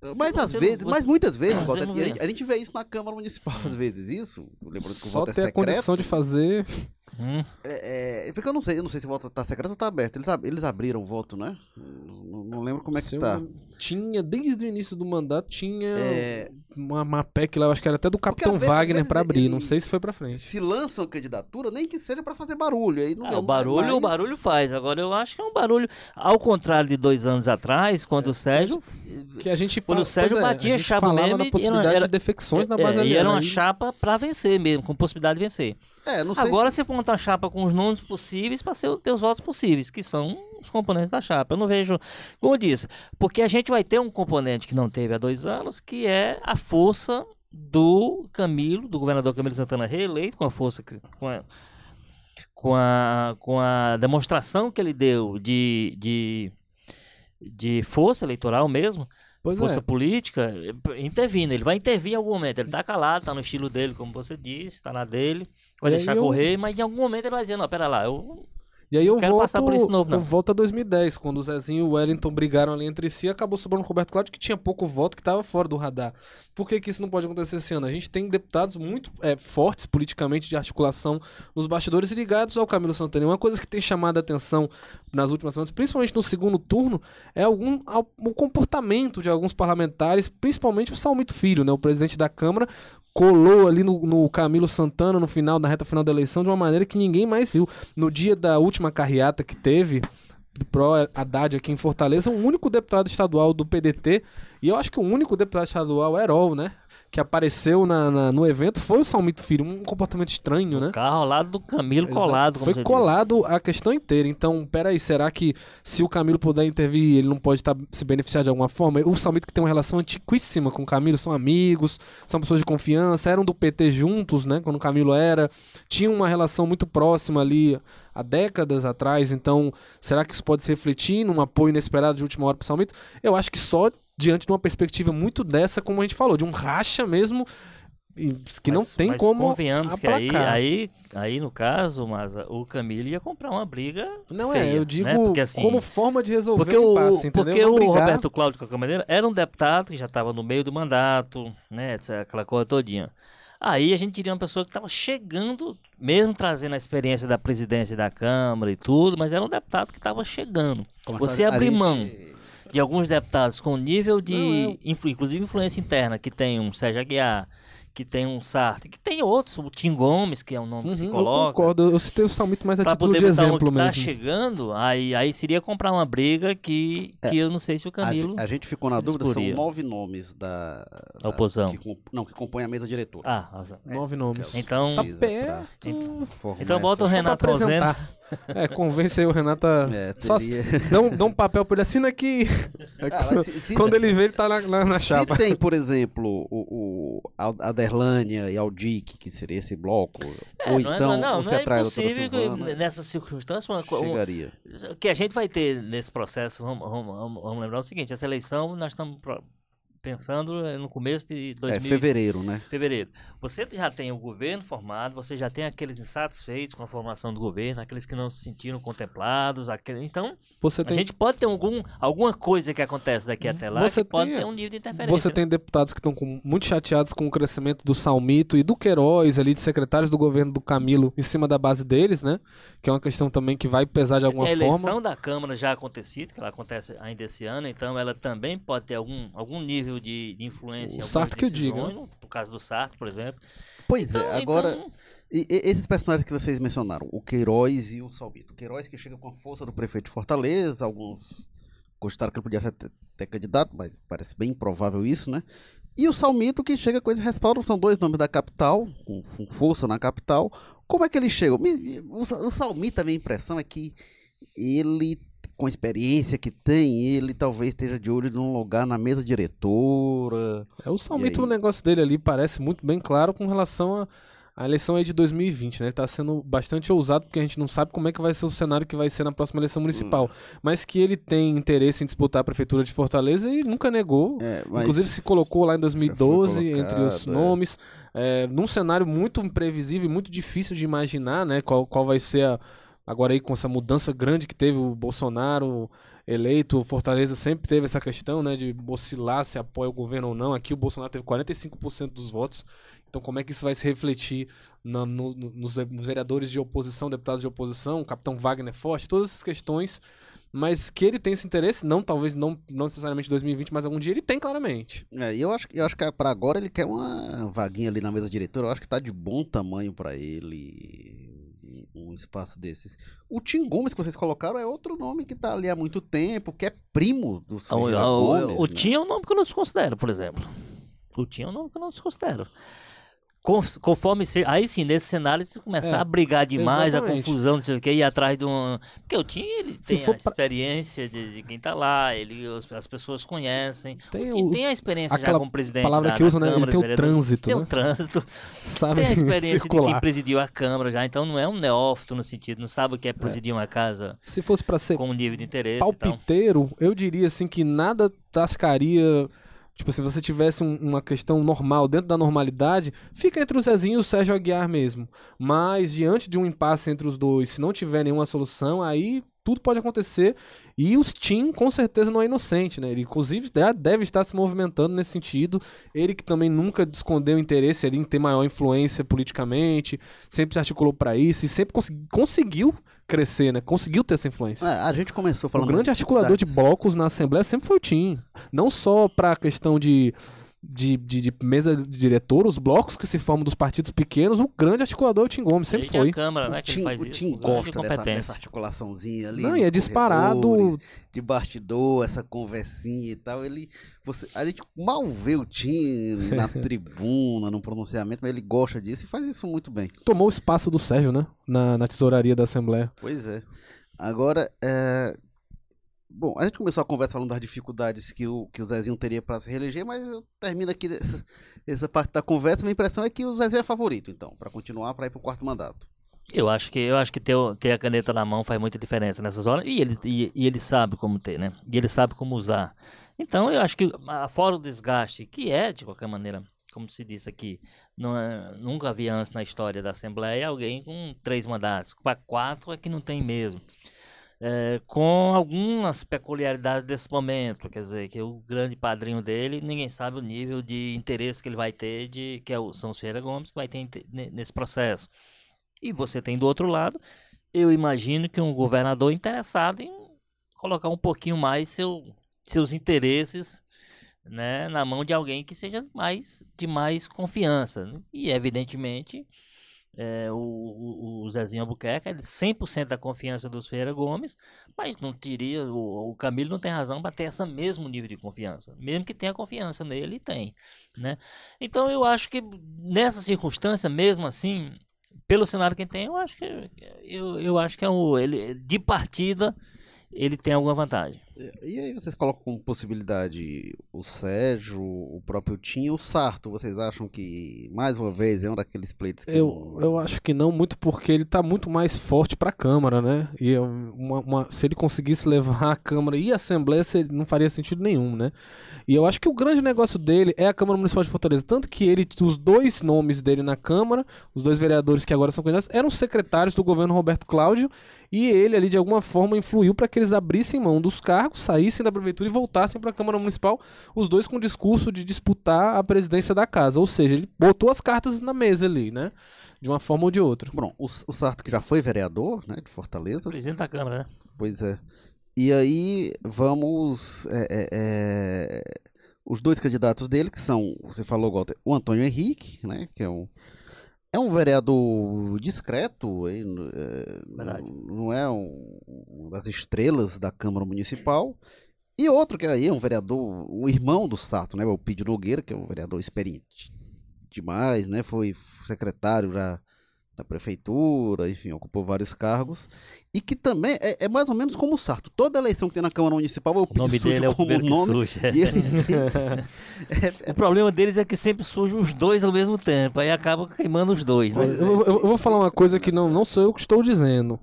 Mas Você às não- vezes, você- mas muitas vezes, Walter, não a, gente, a gente vê isso na Câmara Municipal às vezes, isso. Lembrando que o Só voto é ter a secreto. condição de fazer... hum, É, é, porque eu não sei, eu não sei se o voto tá secreto ou tá aberto. Eles, ab- eles abriram o voto, né? Não, não lembro como é que tá. Tinha, desde o início do mandato, tinha É, uma, uma PEC lá, eu acho que era até do Capitão vezes- Wagner pra abrir, ele- não sei se foi pra frente. se lançam candidatura, nem que seja pra fazer barulho. Aí não ah, deu o barulho, mais- o barulho faz. Agora eu acho que é um barulho, ao contrário de dois anos atrás, quando o Sérgio Que a gente Quando fala- o Sérgio é, batia a chapa mesmo na e possibilidade era- de defecções na é, base é, e era uma aí- chapa pra vencer mesmo, com possibilidade de vencer. É, não sei Agora se- você monta a chapa com os números possíveis para ser ter os votos possíveis, que são os componentes da chapa. Eu não vejo, como eu disse, porque a gente vai ter um componente que não teve há dois anos, que é a força do Camilo, do governador Camilo Santana reeleito, com a força que, com a, com a, com a demonstração que ele deu de, de, de força eleitoral mesmo, Pois força é. política, intervindo. Ele vai intervir em algum momento. Ele tá calado, tá no estilo dele, como você disse, tá na dele. Vai E deixar eu- correr, mas em algum momento ele vai dizer, não, pera lá, eu... E aí eu Quero volto, passar por isso novo, não. eu volto a 2010, quando o Zezinho e o Wellington brigaram ali entre si, acabou sobrando o Roberto Cláudio, que tinha pouco voto, que estava fora do radar. Por que, que isso não pode acontecer esse ano? A gente tem deputados muito é, fortes politicamente de articulação nos bastidores ligados ao Camilo Santana. Uma coisa que tem chamado a atenção nas últimas semanas, principalmente no segundo turno, é algum, al- o comportamento de alguns parlamentares, principalmente o Salmito Filho, né, o presidente da Câmara, colou ali no, no Camilo Santana no final, na reta final da eleição, de uma maneira que ninguém mais viu. No dia da última carreata que teve, do Pro Haddad aqui em Fortaleza, o único deputado estadual do PDT, e eu acho que o único deputado estadual, Herol, né? Que apareceu na, na- no evento foi o Salmito Filho, um comportamento estranho, né? Carro ao lado do Camilo Exato. colado, como Foi colado a questão inteira. Então, peraí, será que se o Camilo puder intervir, ele não pode tá, se beneficiar de alguma forma? O Salmito que tem uma relação antiquíssima com o Camilo, são amigos, são pessoas de confiança, eram do PT juntos, né? Quando o Camilo era. Tinham uma relação muito próxima ali há décadas atrás. Então, será que isso pode se refletir num apoio inesperado de última hora pro Salmito? Eu acho que só diante de uma perspectiva muito dessa, como a gente falou, de um racha mesmo. Que não Mas- tem mas como. convenhamos que aí, aplacar. aí, aí, no caso, mas o Camilo ia comprar uma briga Não feia, é, eu né? digo Porque, assim, como forma de resolver Porque o o, entendeu? porque Não o brigar. Roberto Cláudio, maneira, era um deputado que já estava no meio do mandato, né? essa- Aquela coisa todinha. Aí a gente teria uma pessoa que estava chegando, mesmo trazendo a experiência da presidência da Câmara e tudo, mas era um deputado que estava chegando. Você abrir gente- mão de alguns deputados com nível de, Não, é influ- inclusive influência interna, que tem um Sérgio Aguiar, que tem um Sartre, que tem outros, o Tim Gomes, que é um nome que se Uhum, eu coloca. concordo, eu citei o Salmito mais a Pra título poder de um exemplo que tá mesmo. chegando, aí, aí seria comprar uma briga que, que eu não sei se o A, Camilo. ge- a gente ficou na dúvida, são discutia. nove nomes da, da oposição. Que, comp- não, que compõem a mesa diretora. Ah. É. Nove nomes. Então, Tá. Então- então bota o Renato Rosendo. É, convence aí o Renata. É, Só teria- dá, um, dá um papel pra ele, assina aqui. Ah, se- se- Quando ele vê, ele tá na, na, na Se chapa. tem, por exemplo, o, o a Aderlânia e Aldic, que seria esse bloco, É, ou não, é- então não, você não é a impossível que Silvana, nessas circunstâncias uma, co- um- chegaria. que a gente vai ter nesse processo, vamos, vamos- vamos- vamos lembrar o seguinte, essa eleição nós estamos pensando eh, no começo de É 2000, fevereiro, né? fevereiro. Você já tem o governo formado, você já tem aqueles insatisfeitos com a formação do governo, aqueles que não se sentiram contemplados, aquele... então Você a tem, gente pode ter algum, alguma coisa que acontece daqui até lá Você que pode tem- ter um nível de interferência. você né? tem deputados que estão muito chateados com o crescimento do Salmito e do Queiroz, ali, de secretários do governo do Camilo, em cima da base deles, né? Que é uma questão também que vai pesar de alguma Tem a eleição forma. da Câmara já acontecido, que ela acontece ainda esse ano, então ela também pode ter algum, algum nível de, de influência O Sartre que eu decisões, no, no caso do Sartre, por exemplo. Pois Então, é, agora, então, e- e- esses personagens que vocês mencionaram, o Queiroz e o Salbito. O Queiroz que chega com a força do prefeito de Fortaleza, alguns gostaram que ele podia ser até, até candidato, mas parece bem improvável isso, né? E o Salmito que chega com esse respaldo, são dois nomes da capital, com, com força na capital. Como é que ele chega? O, Sa- o Salmito, a minha impressão é que ele, com a experiência que tem, ele talvez esteja de olho num lugar na mesa diretora. É, o Salmito, o negócio dele ali parece muito bem claro com relação a- à eleição aí de 2020, né? Ele tá sendo bastante ousado porque a gente não sabe como é que vai ser o cenário que vai ser na próxima eleição municipal. Hum. Mas que ele tem interesse em disputar a prefeitura de Fortaleza e nunca negou. É, mas Inclusive se colocou lá em 2012 entre os colocado, é. nomes, é, num cenário muito imprevisível e muito difícil de imaginar, né? Qual, qual vai ser a, agora aí com essa mudança grande que teve o Bolsonaro eleito, o Fortaleza sempre teve essa questão, né, de oscilar se apoia o governo ou não. Aqui o Bolsonaro teve 45% dos votos. Então como é que isso vai se refletir na- no- no- nos, nos vereadores de oposição, deputados de oposição, o capitão Wagner Forte, todas essas questões mas que ele tem esse interesse, não talvez não, não necessariamente 2020, mas algum dia ele tem claramente. É, e eu acho, eu acho que para agora ele quer uma vaguinha ali na mesa diretora. Eu acho que tá de bom tamanho para ele um espaço desses. O Tim Gomes que vocês colocaram é outro nome que tá ali há muito tempo, que é primo do o, Ferreira o, Gomes. o né? Tim é um nome que eu não desconsidero, por exemplo. O Tim é um nome que eu não desconsidero. Con- Conforme se, aí sim, nesse cenário, se começar É, a brigar demais, a exatamente. confusão, não sei o que, ir atrás de um. Porque o Tim, ele Se tem a pra- experiência de, de quem tá lá, ele, as pessoas conhecem. Tem o Tim o- tem a experiência já aquela como presidente. palavra da, que usa, né? Ele Câmara tem de o trânsito, Tem né? o trânsito. Sabe Tem a experiência de quem circular. presidiu a Câmara já, então não é um neófito no sentido, não sabe o que é presidir uma casa Se fosse pra ser com um nível de interesse. Então. palpiteiro, eu diria assim que nada tascaria Tipo, se você tivesse um- uma questão normal, dentro da normalidade, fica entre o Zezinho e o Sérgio Aguiar mesmo. Mas, diante de um impasse entre os dois, se não tiver nenhuma solução, aí tudo pode acontecer. E o Tim, com certeza, não é inocente, né? Ele, inclusive, deve estar se movimentando nesse sentido. Ele que também nunca escondeu interesse ali em ter maior influência politicamente, sempre se articulou para isso e sempre consegui- conseguiu crescer, né? Conseguiu ter essa influência. É, a gente começou O falando. grande das articulador de dificuldades. blocos na Assembleia sempre foi o Tim. Não só para a questão de, de, de, de mesa de diretor, os blocos que se formam dos partidos pequenos, o grande articulador é o Tim Gomes, sempre foi. Câmara, O né, que ele Tim, o. Tim gosta dessa, competência. dessa articulaçãozinha ali. Não, e é disparado. De bastidor, essa conversinha e tal. Ele. Você, a gente mal vê o Tim na tribuna, no pronunciamento, mas ele gosta disso e faz isso muito bem. Tomou o espaço do Sérgio, né? Na, na tesouraria da Assembleia. Pois é. Agora, é... Bom, a gente começou a conversa falando das dificuldades que o, que o Zezinho teria para se reeleger, mas eu termino aqui essa, essa parte da conversa. Minha impressão é que o Zezinho é favorito, então, para continuar, para ir para o quarto mandato. Eu acho que eu acho que ter, ter a caneta na mão faz muita diferença nessas horas e ele, e, e ele sabe como ter, né? E ele sabe como usar. Então eu acho que fora o desgaste que é de qualquer maneira, como se disse aqui, é- nunca havia antes na história da Assembleia alguém com três mandatos, para quatro é que não tem mesmo. É, com algumas peculiaridades desse momento, quer dizer, que o grande padrinho dele, ninguém sabe o nível de interesse que ele vai ter, de que é o, são Ferreira Gomes, que vai ter nesse processo. E você tem do outro lado, eu imagino que um governador interessado em colocar um pouquinho mais seu, seus interesses né, na mão de alguém que seja mais de mais confiança. né? E evidentemente é, o, o, Zezinho Albuquerque é de 100% da confiança dos Ferreira Gomes, mas não teria, o, o Camilo não tem razão para ter esse mesmo nível de confiança. Mesmo que tenha confiança nele, tem. Né? Então eu acho que nessa circunstância, mesmo assim, pelo cenário que tem, eu acho que eu, eu acho que é o ele de partida ele tem alguma vantagem. E aí vocês colocam como possibilidade o Sérgio, o próprio Tim e o Sarto. Vocês acham que, mais uma vez, é um daqueles pleitos que... Eu, não- eu acho que não, muito porque ele tá muito mais forte pra Câmara, né? E é uma- uma- se ele conseguisse levar a Câmara e a Assembleia, se- não faria sentido nenhum, né? E eu acho que o grande negócio dele é a Câmara Municipal de Fortaleza. Tanto que ele, os dois nomes dele na Câmara, os dois vereadores que agora são candidatos, eram secretários do governo Roberto Cláudio. E ele ali, de alguma forma, influiu para que eles abrissem mão dos cargos, saíssem da prefeitura e voltassem para a Câmara Municipal, os dois com o discurso de disputar a presidência da casa. Ou seja, ele botou as cartas na mesa ali, né? De uma forma ou de outra. Bom, o, o Sarto que já foi vereador, né, de Fortaleza, Presidente da Câmara, né? Pois é. E aí vamos. é, é, é, os dois candidatos dele, que são, você falou, Walter, o Antônio Henrique, né? Que é um. É um vereador discreto, hein, é, Verdade. não, não é um, um das estrelas da Câmara Municipal. E outro que aí é um vereador, o irmão do Sato, né? O Pídio Nogueira, que é um vereador experiente demais, né? Foi secretário já da prefeitura, enfim, ocupou vários cargos. E que também é, é mais ou menos como o Sarto. Toda eleição que tem na Câmara Municipal, o O nome dele é o como nome. surge. E ele sempre- O problema deles é que sempre surgem os dois ao mesmo tempo, aí acaba queimando os dois, né? Eu, eu- eu vou falar uma coisa que não, não sou eu que estou dizendo.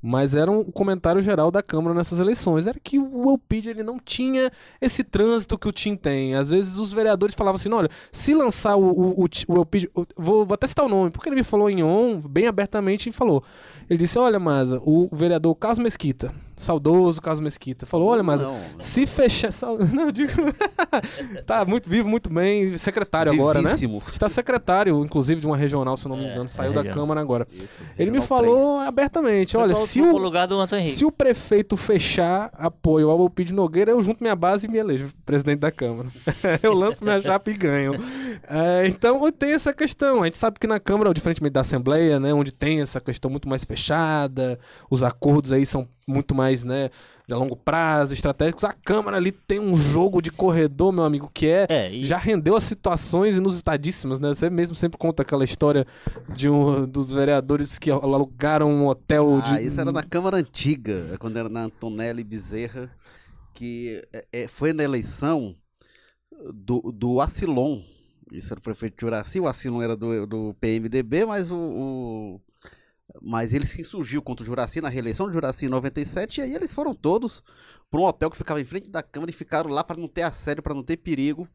Mas era um comentário geral da Câmara nessas eleições. Era que o Elpid ele não tinha esse trânsito que o Tim tem. Às vezes os vereadores falavam assim: olha, se lançar o, o, o, o Elpid. eu Vou, vou até citar o nome, porque ele me falou em on, bem abertamente, e falou. Ele disse: olha, Maza, o vereador Carlos Mesquita, saudoso Carlos Mesquita, falou: olha, Maza, Não, não. se fechar. sal- Não, digo. tá muito vivo, muito bem, secretário agora, né? Vivíssimo. Está secretário, inclusive, de uma regional, se não me É, engano, é saiu da regional. Câmara agora. Isso, Ele me falou abertamente: olha, se o, lugar do Antônio Henrique. se o prefeito fechar apoio ao Alpide Nogueira, eu junto minha base e me elejo presidente da Câmara. eu lanço minha chapa e ganho. É, então tem essa questão. A gente sabe que na Câmara, diferentemente da Assembleia, né, onde tem essa questão muito mais fechada, os acordos aí são muito mais, né, de longo prazo, estratégicos. A Câmara ali tem um jogo de corredor, meu amigo, que é É, e já rendeu a situações inusitadíssimas, né? Você mesmo sempre conta aquela história de um dos vereadores que alugaram um hotel de. Ah, isso era na Câmara Antiga, quando era na Antonelli Bezerra, que é, é, foi na eleição do, do Acilon. Isso era o prefeito de Uraci, o Acilon era do, do PMDB, mas o, o, Mas ele se insurgiu contra o Juraci na reeleição do Juraci em 97 e aí eles foram todos para um hotel que ficava em frente da Câmara e ficaram lá para não ter assédio, para não ter perigo.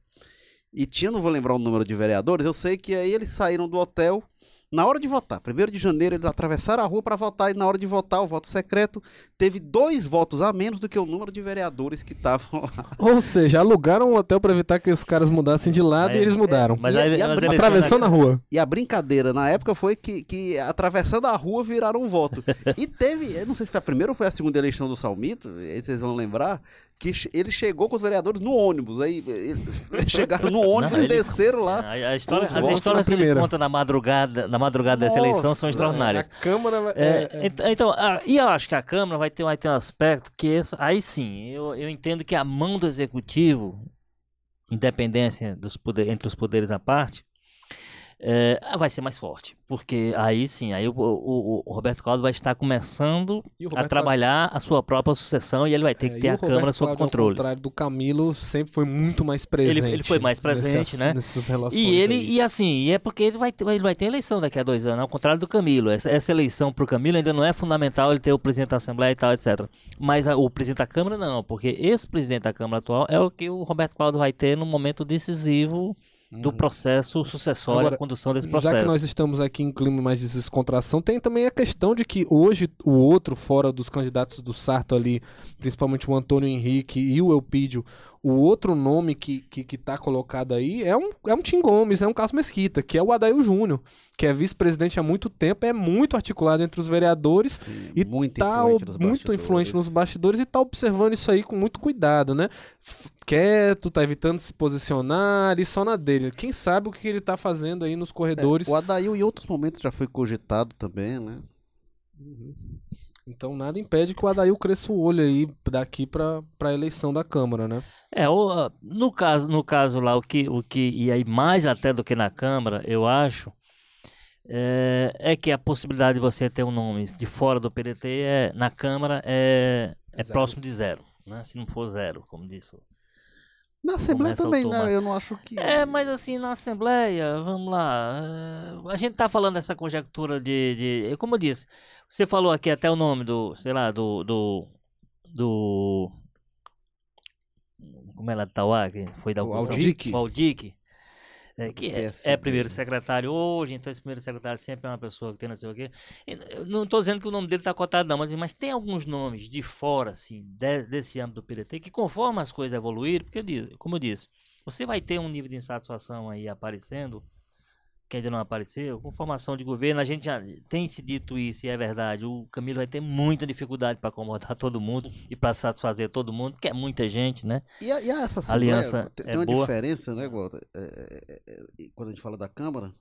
E tinha, não vou lembrar o número de vereadores, eu sei que aí eles saíram do hotel na hora de votar. Primeiro de janeiro eles atravessaram a rua para votar e na hora de votar o voto secreto teve dois votos a menos do que o número de vereadores que estavam lá. Ou seja, alugaram um hotel para evitar que os caras mudassem de lado É, e eles mudaram. Mas E a- aí, e a brin- Atravessou na rua. E a brincadeira na época foi que, que atravessando a rua viraram um voto. E teve, eu não sei se foi a primeira ou foi a segunda eleição do Salmito, aí vocês vão lembrar, que ele chegou com os vereadores no ônibus. Aí eles chegaram no ônibus Não, e ele- desceram lá. A, a história, as histórias que ele conta na madrugada, na madrugada dessa Nossa, eleição são extraordinárias. A Câmara vai- É, é, é. ent- Então, ah, e eu acho que a Câmara vai ter, vai ter um aspecto que esse, aí sim, eu, eu entendo que a mão do Executivo, independência dos poder, entre os poderes à parte, é, vai ser mais forte. Porque aí sim, aí o, o- o Roberto Cláudio vai estar começando o a trabalhar a sua própria sucessão e ele vai ter É, que ter o a Câmara sob Cláudio, Ao controle. contrário do Camilo, sempre foi muito mais presente. ele foi mais presente, nessas- né? Nessas relações. E ele, aí. e assim, e é porque ele vai, ter, ele vai ter eleição daqui a dois anos, ao contrário do Camilo. Essa, essa eleição pro Camilo ainda não é fundamental ele ter o presidente da Assembleia e tal, etc. Mas a- o presidente da Câmara não, porque esse presidente da Câmara atual é o que o Roberto Cláudio vai ter no momento decisivo do processo sucessório, Agora, a condução desse Já processo. que nós estamos aqui em clima mais de descontração, tem também a questão de que hoje o outro, fora dos candidatos do Sarto ali, principalmente o Antônio Henrique e o Elpídio, o outro nome que, que, que tá colocado aí é um, é um Tim Gomes, é um Carlos Mesquita, que é o Adail Júnior, que é vice-presidente há muito tempo, é muito articulado entre os vereadores Sim, e muito tá influente nos muito bastidores. influente nos bastidores e tá observando isso aí com muito cuidado, né? Quieto, tá evitando se posicionar e só na dele. Quem sabe o que ele tá fazendo aí nos corredores. É, O Adail em outros momentos já foi cogitado também, né? Então nada impede que o Adail cresça o olho aí daqui pra, pra eleição da Câmara, né? É, o, ah, no caso, no caso lá, o que, o que, e aí mais até do que na Câmara, eu acho, é, é que a possibilidade de você ter um nome de fora do PDT é, na Câmara é, é Zero. próximo de zero, né? Se não for zero, como disse. o- Na Assembleia também, né? Eu não acho que. É, mas assim, na Assembleia, vamos lá, é, a gente tá falando dessa conjectura de, de, como eu disse, você falou aqui até o nome do, sei lá, do, do, do como é lá de Tauá, foi da O oposição? Aldic. O Aldic. É, que é, PSB. é primeiro secretário hoje, então esse primeiro secretário sempre é uma pessoa que tem não sei o quê. Eu não estou dizendo que o nome dele está cotado, não, mas, mas tem alguns nomes de fora, assim, de- desse âmbito do PDT, que conforme as coisas evoluírem, porque, eu disse- como eu disse, você vai ter um nível de insatisfação aí aparecendo, que ainda não apareceu, com formação de governo, a gente já tem se dito isso e é verdade, o Camilo vai ter muita dificuldade para acomodar todo mundo e para satisfazer todo mundo, que é muita gente, né? E, a, e a essa Aliança tem, é tem uma boa. diferença, né, Walter? É, é, é, é, quando a gente fala da Câmara,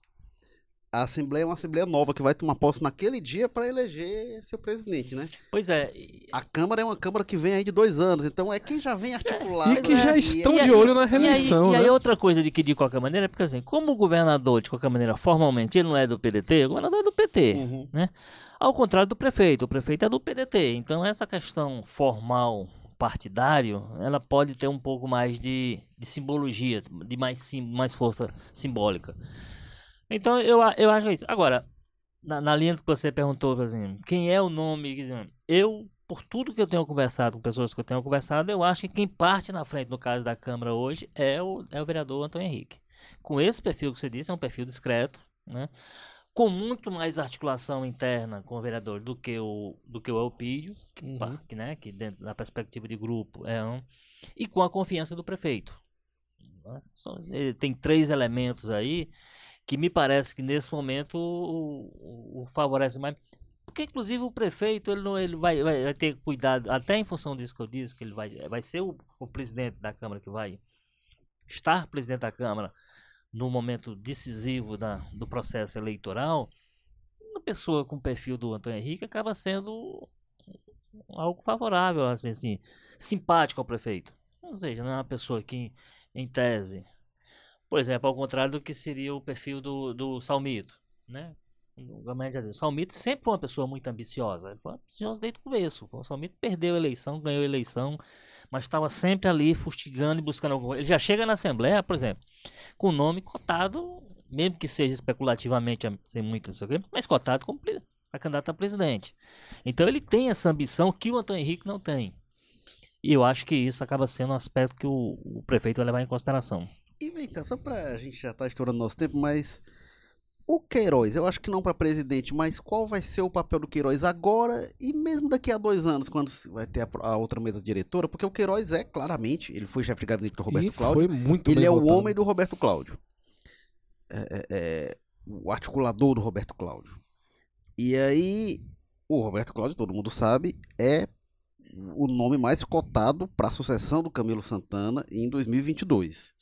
a Assembleia é uma Assembleia nova que vai tomar posse naquele dia para eleger seu presidente, né? Pois é, e- A Câmara é uma Câmara que vem aí de dois anos, então é quem já vem articulado. E que né? já E- estão E de aí- olho na E aí, reeleição, e aí né? outra coisa de que de qualquer maneira, é porque assim, como o governador, de qualquer maneira, formalmente, ele não é do PDT, o governador é do PT. Uhum. Ao contrário do prefeito, o prefeito é do PDT. Então essa questão formal partidário, ela pode ter um pouco mais de, de simbologia, de mais, sim, mais força simbólica. Então eu, eu acho isso. Agora, na, na linha que você perguntou, exemplo, quem é o nome? Eu, por tudo que eu tenho conversado com pessoas que eu tenho conversado, eu acho que quem parte na frente, no caso da Câmara hoje, é o, é o vereador Antônio Henrique. Com esse perfil que você disse, é um perfil discreto, né? com muito mais articulação interna com o vereador do que o do que o Elpídio, que, Uhum. que, né, que dentro da perspectiva de grupo é um, e com a confiança do prefeito. né? Tem três elementos aí que me parece que nesse momento o, o- o favorece mais. Porque, inclusive, o prefeito ele, não, ele vai, vai, ter cuidado, até em função disso que eu disse, que ele vai, vai ser o, o presidente da Câmara que vai estar presidente da Câmara no momento decisivo da, do processo eleitoral, uma pessoa com o perfil do Antônio Henrique acaba sendo algo favorável, assim, assim, simpático ao prefeito. Ou seja, não é uma pessoa que, em tese, por exemplo, ao contrário do que seria o perfil do, do Salmito, né? O Salmito sempre foi uma pessoa muito ambiciosa. Ele foi ambicioso desde o começo. O Salmito perdeu a eleição, ganhou a eleição, mas estava sempre ali fustigando e buscando alguma coisa. Ele já chega na Assembleia, por exemplo, com o nome cotado, mesmo que seja especulativamente, sem muito, não sei o quê, mas cotado como para candidato a presidente. Então ele tem essa ambição que o Antônio Henrique não tem. E eu acho que isso acaba sendo um aspecto que o, o prefeito vai levar em consideração. E vem cá, só pra gente já tá estourando nosso tempo, mas o Queiroz, eu acho que não para presidente, mas qual vai ser o papel do Queiroz agora e mesmo daqui a dois anos, quando vai ter a, a outra mesa diretora? Porque o Queiroz é, claramente, ele foi chefe de gabinete do Roberto e Cláudio. foi muito Ele é votado. o homem do Roberto Cláudio. É, é, é, o articulador do Roberto Cláudio. E aí, o Roberto Cláudio, todo mundo sabe, é o nome mais cotado para a sucessão do Camilo Santana em 2022.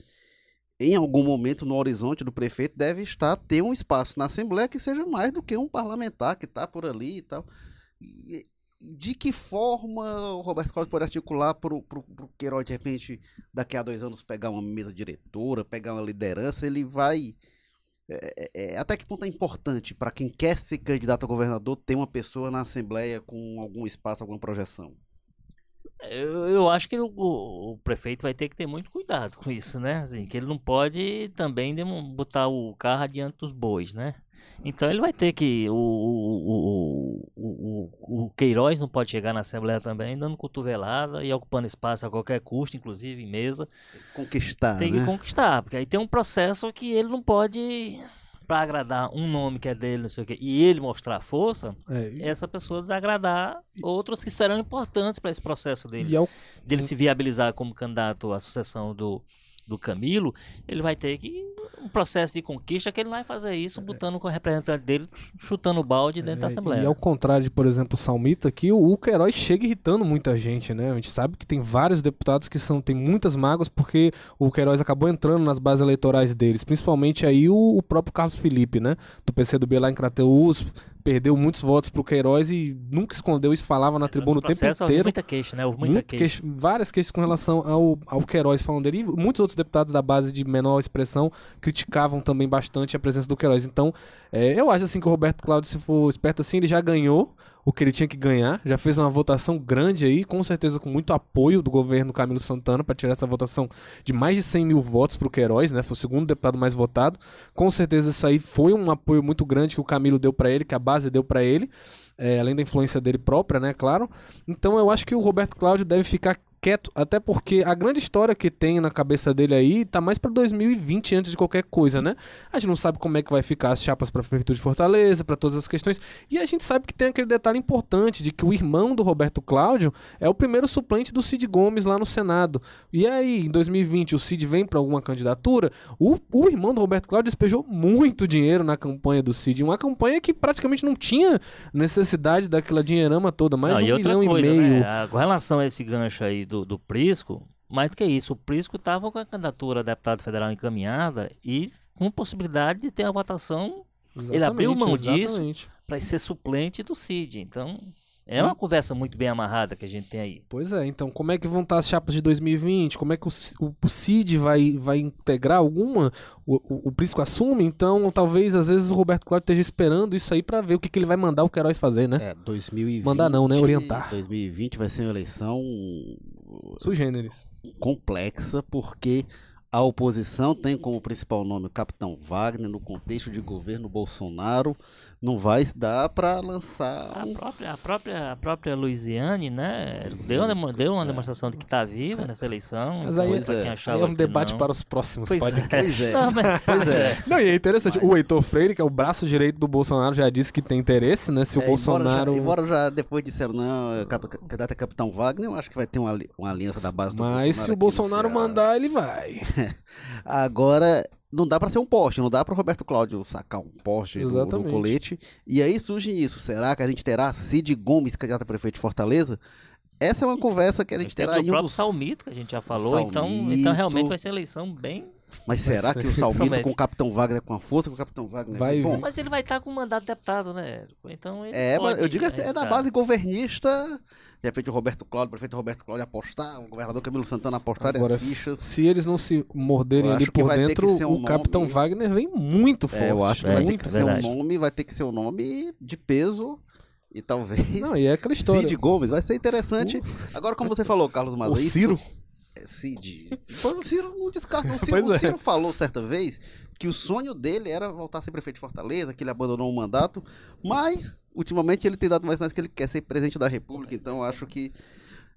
Em algum momento no horizonte do prefeito deve estar ter um espaço na Assembleia que seja mais do que um parlamentar que está por ali e tal. De que forma o Roberto Cláudio pode articular para o Queiroz, de repente, daqui a dois anos, pegar uma mesa diretora, pegar uma liderança? Ele vai. é, é, é, até que ponto é importante para quem quer ser candidato a governador ter uma pessoa na Assembleia com algum espaço, alguma projeção? Eu, eu acho que o, o- prefeito vai ter que ter muito cuidado com isso, né? Assim, que ele não pode também botar o carro adiante dos bois, né? Então ele vai ter que. O, o, o- o Queiroz não pode chegar na Assembleia também dando cotovelada e ocupando espaço a qualquer custo, inclusive em mesa. Conquistar, tem que né? conquistar, porque aí tem um processo que ele não pode, para agradar um nome que é dele, não sei o quê, e ele mostrar força, É, e- essa pessoa desagradar outros que serão importantes para esse processo dele. e é o dele se viabilizar como candidato à sucessão do, do Camilo, ele vai ter que um processo de conquista que ele vai fazer isso botando com o representante dele chutando o balde dentro da É, Assembleia. E ao contrário de, por exemplo, o Salmito aqui, o, o Queiroz chega irritando muita gente, né? A gente sabe que tem vários deputados que são tem muitas mágoas porque o Queiroz acabou entrando nas bases eleitorais deles, principalmente aí o, o próprio Carlos Felipe, né? Do PCdoB lá em Crateús, perdeu muitos votos pro Queiroz e nunca escondeu isso, falava na tribuna o tempo inteiro. muita queixa, né? Houve muita Muito queixa. queixa- várias queixas com relação ao, ao Queiroz falando dele. E muitos outros deputados da base de menor expressão criticavam também bastante a presença do Queiroz. Então, é, eu acho assim que o Roberto Cláudio, se for esperto assim, ele já ganhou o que ele tinha que ganhar, já fez uma votação grande aí, com certeza com muito apoio do governo Camilo Santana para tirar essa votação de mais de 100 mil votos para o Queiroz, né? Foi o segundo deputado mais votado. Com certeza isso aí foi um apoio muito grande que o Camilo deu para ele, que a base deu para ele, é, além da influência dele própria, né? Claro. Então eu acho que o Roberto Cláudio deve ficar quieto, até porque a grande história que tem na cabeça dele aí tá mais para 2020 antes de qualquer coisa, né? A gente não sabe como é que vai ficar as chapas para a prefeitura de Fortaleza, para todas as questões, e a gente sabe que tem aquele detalhe importante de que o irmão do Roberto Cláudio é o primeiro suplente do Cid Gomes lá no Senado. E aí, em 2020, o Cid vem para alguma candidatura, o, o irmão do Roberto Cláudio despejou muito dinheiro na campanha do Cid, uma campanha que praticamente não tinha necessidade daquela dinheirama toda, mais Não, um e outra milhão coisa, e meio. né? A- Com relação a esse gancho aí do, do Prisco, mais do que isso, o Prisco estava com a candidatura a deputado federal encaminhada e com possibilidade de ter a votação Ele abriu mão disso. exatamente. para ser suplente do Cid. Então, é Hum. uma conversa muito bem amarrada que a gente tem aí. Pois é, então como é que vão estar as chapas de 2020? Como é que o, o, o Cid vai, vai integrar alguma? O, o, o Prisco assume? Então talvez às vezes o Roberto Cláudio esteja esperando isso aí pra ver o que, que ele vai mandar o Queiroz fazer, né? É, 2020. Mandar não, né? Orientar. 2020 vai ser uma eleição Sugêneres. complexa, porque a oposição tem como principal nome o Capitão Wagner, no contexto de governo Bolsonaro, não vai dar para lançar A própria, a própria, a própria Luiziane, né, deu uma, deu uma demonstração de que está viva nessa eleição. Mas então, aí, é. quem aí achava é um debate não. para os próximos Pois é. podcasts. Pois é. Não, mas- Pois é. Não, e é interessante, o Heitor Freire, que é o braço direito do Bolsonaro, já disse que tem interesse, né? Se o É, Bolsonaro. Embora já, embora já depois disseram, não, é candidato é Capitão Wagner, eu acho que vai ter uma, uma aliança da base do Mas se o aqui no Bolsonaro mandar, ele vai. Agora, não dá pra ser um poste, não dá pro Roberto Cláudio sacar um poste do, do Exatamente. colete. E aí surge isso. Será que a gente terá Cid Gomes, candidato a prefeito de Fortaleza? Essa é uma conversa que a gente Tem terá o em um próprio dos... Salmito, que a gente já falou, então, Salmito. então realmente vai ser eleição bem... Mas será que o Salmito com o Capitão Wagner, com a força que o Capitão Wagner Vai? Bom. Mas ele vai estar com mandato de deputado, né, Érico? Então ele é, mas eu digo assim, é da base governista. De repente o Roberto Cláudio, o prefeito Roberto Cláudio apostar, o governador Camilo Santana apostar Agora, as fichas. se eles não se morderem ali por vai ter dentro, que ser um o Capitão nome- Wagner vem muito forte. É, eu acho que É, vai ter que ser um verdade. nome, vai ter que ser um nome de peso e talvez Não, e é aquela história. Cid Gomes, vai ser interessante. Agora, como você falou, Carlos Maza, o isso- Ciro. Cid. O Ciro não descarta. O Ciro, o é. Ciro falou certa vez que o sonho dele era voltar a ser prefeito de Fortaleza, que ele abandonou o mandato, mas ultimamente ele tem dado mais sinais que ele quer ser presidente da República, então eu acho que.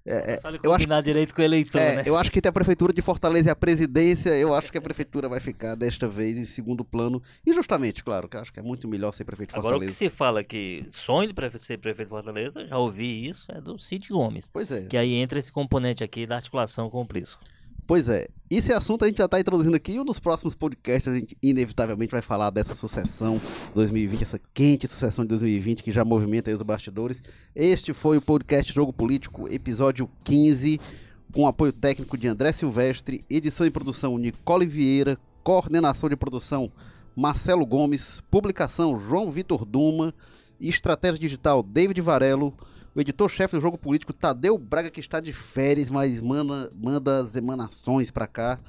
É, é, Só ele eu acho combinar direito com o eleitor, é, né? eu acho que entre a prefeitura de Fortaleza e a presidência, eu acho que a prefeitura vai ficar desta vez em segundo plano. Injustamente, claro, que eu acho que é muito melhor ser prefeito de Agora, o que Fortaleza. se fala que sonho de ser prefeito de Fortaleza, já ouvi isso, é do Cid Gomes. Pois é. Que aí entra esse componente aqui da articulação com o Prisco. Pois é, esse assunto a gente já está introduzindo aqui e nos próximos podcasts a gente inevitavelmente vai falar dessa sucessão 2020, essa quente sucessão de 2020 que já movimenta os bastidores. Este foi o podcast Jogo Político, episódio 15, com apoio técnico de André Silvestre, edição e produção Nicole Vieira, coordenação de produção Marcelo Gomes, publicação João Vitor Duma estratégia digital David Varelo. O editor-chefe do Jogo Político, Tadeu Braga, que está de férias, mas manda, manda as emanações para cá.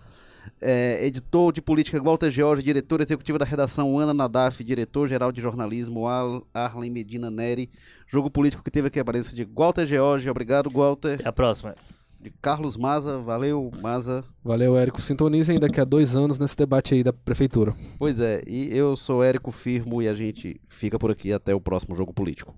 É, editor de política, Walter George, diretor executivo da redação, Ana Nadaf, diretor-geral de jornalismo, Ar Arlen Medina Neri. Jogo Político que teve aqui a presença de Walter George, obrigado, Walter. Até a próxima. De Carlos Maza, valeu, Maza. Valeu, Érico. Sintonizem daqui a dois anos nesse debate aí da prefeitura. Pois é, e eu sou Érico Firmo e a gente fica por aqui até o próximo Jogo Político.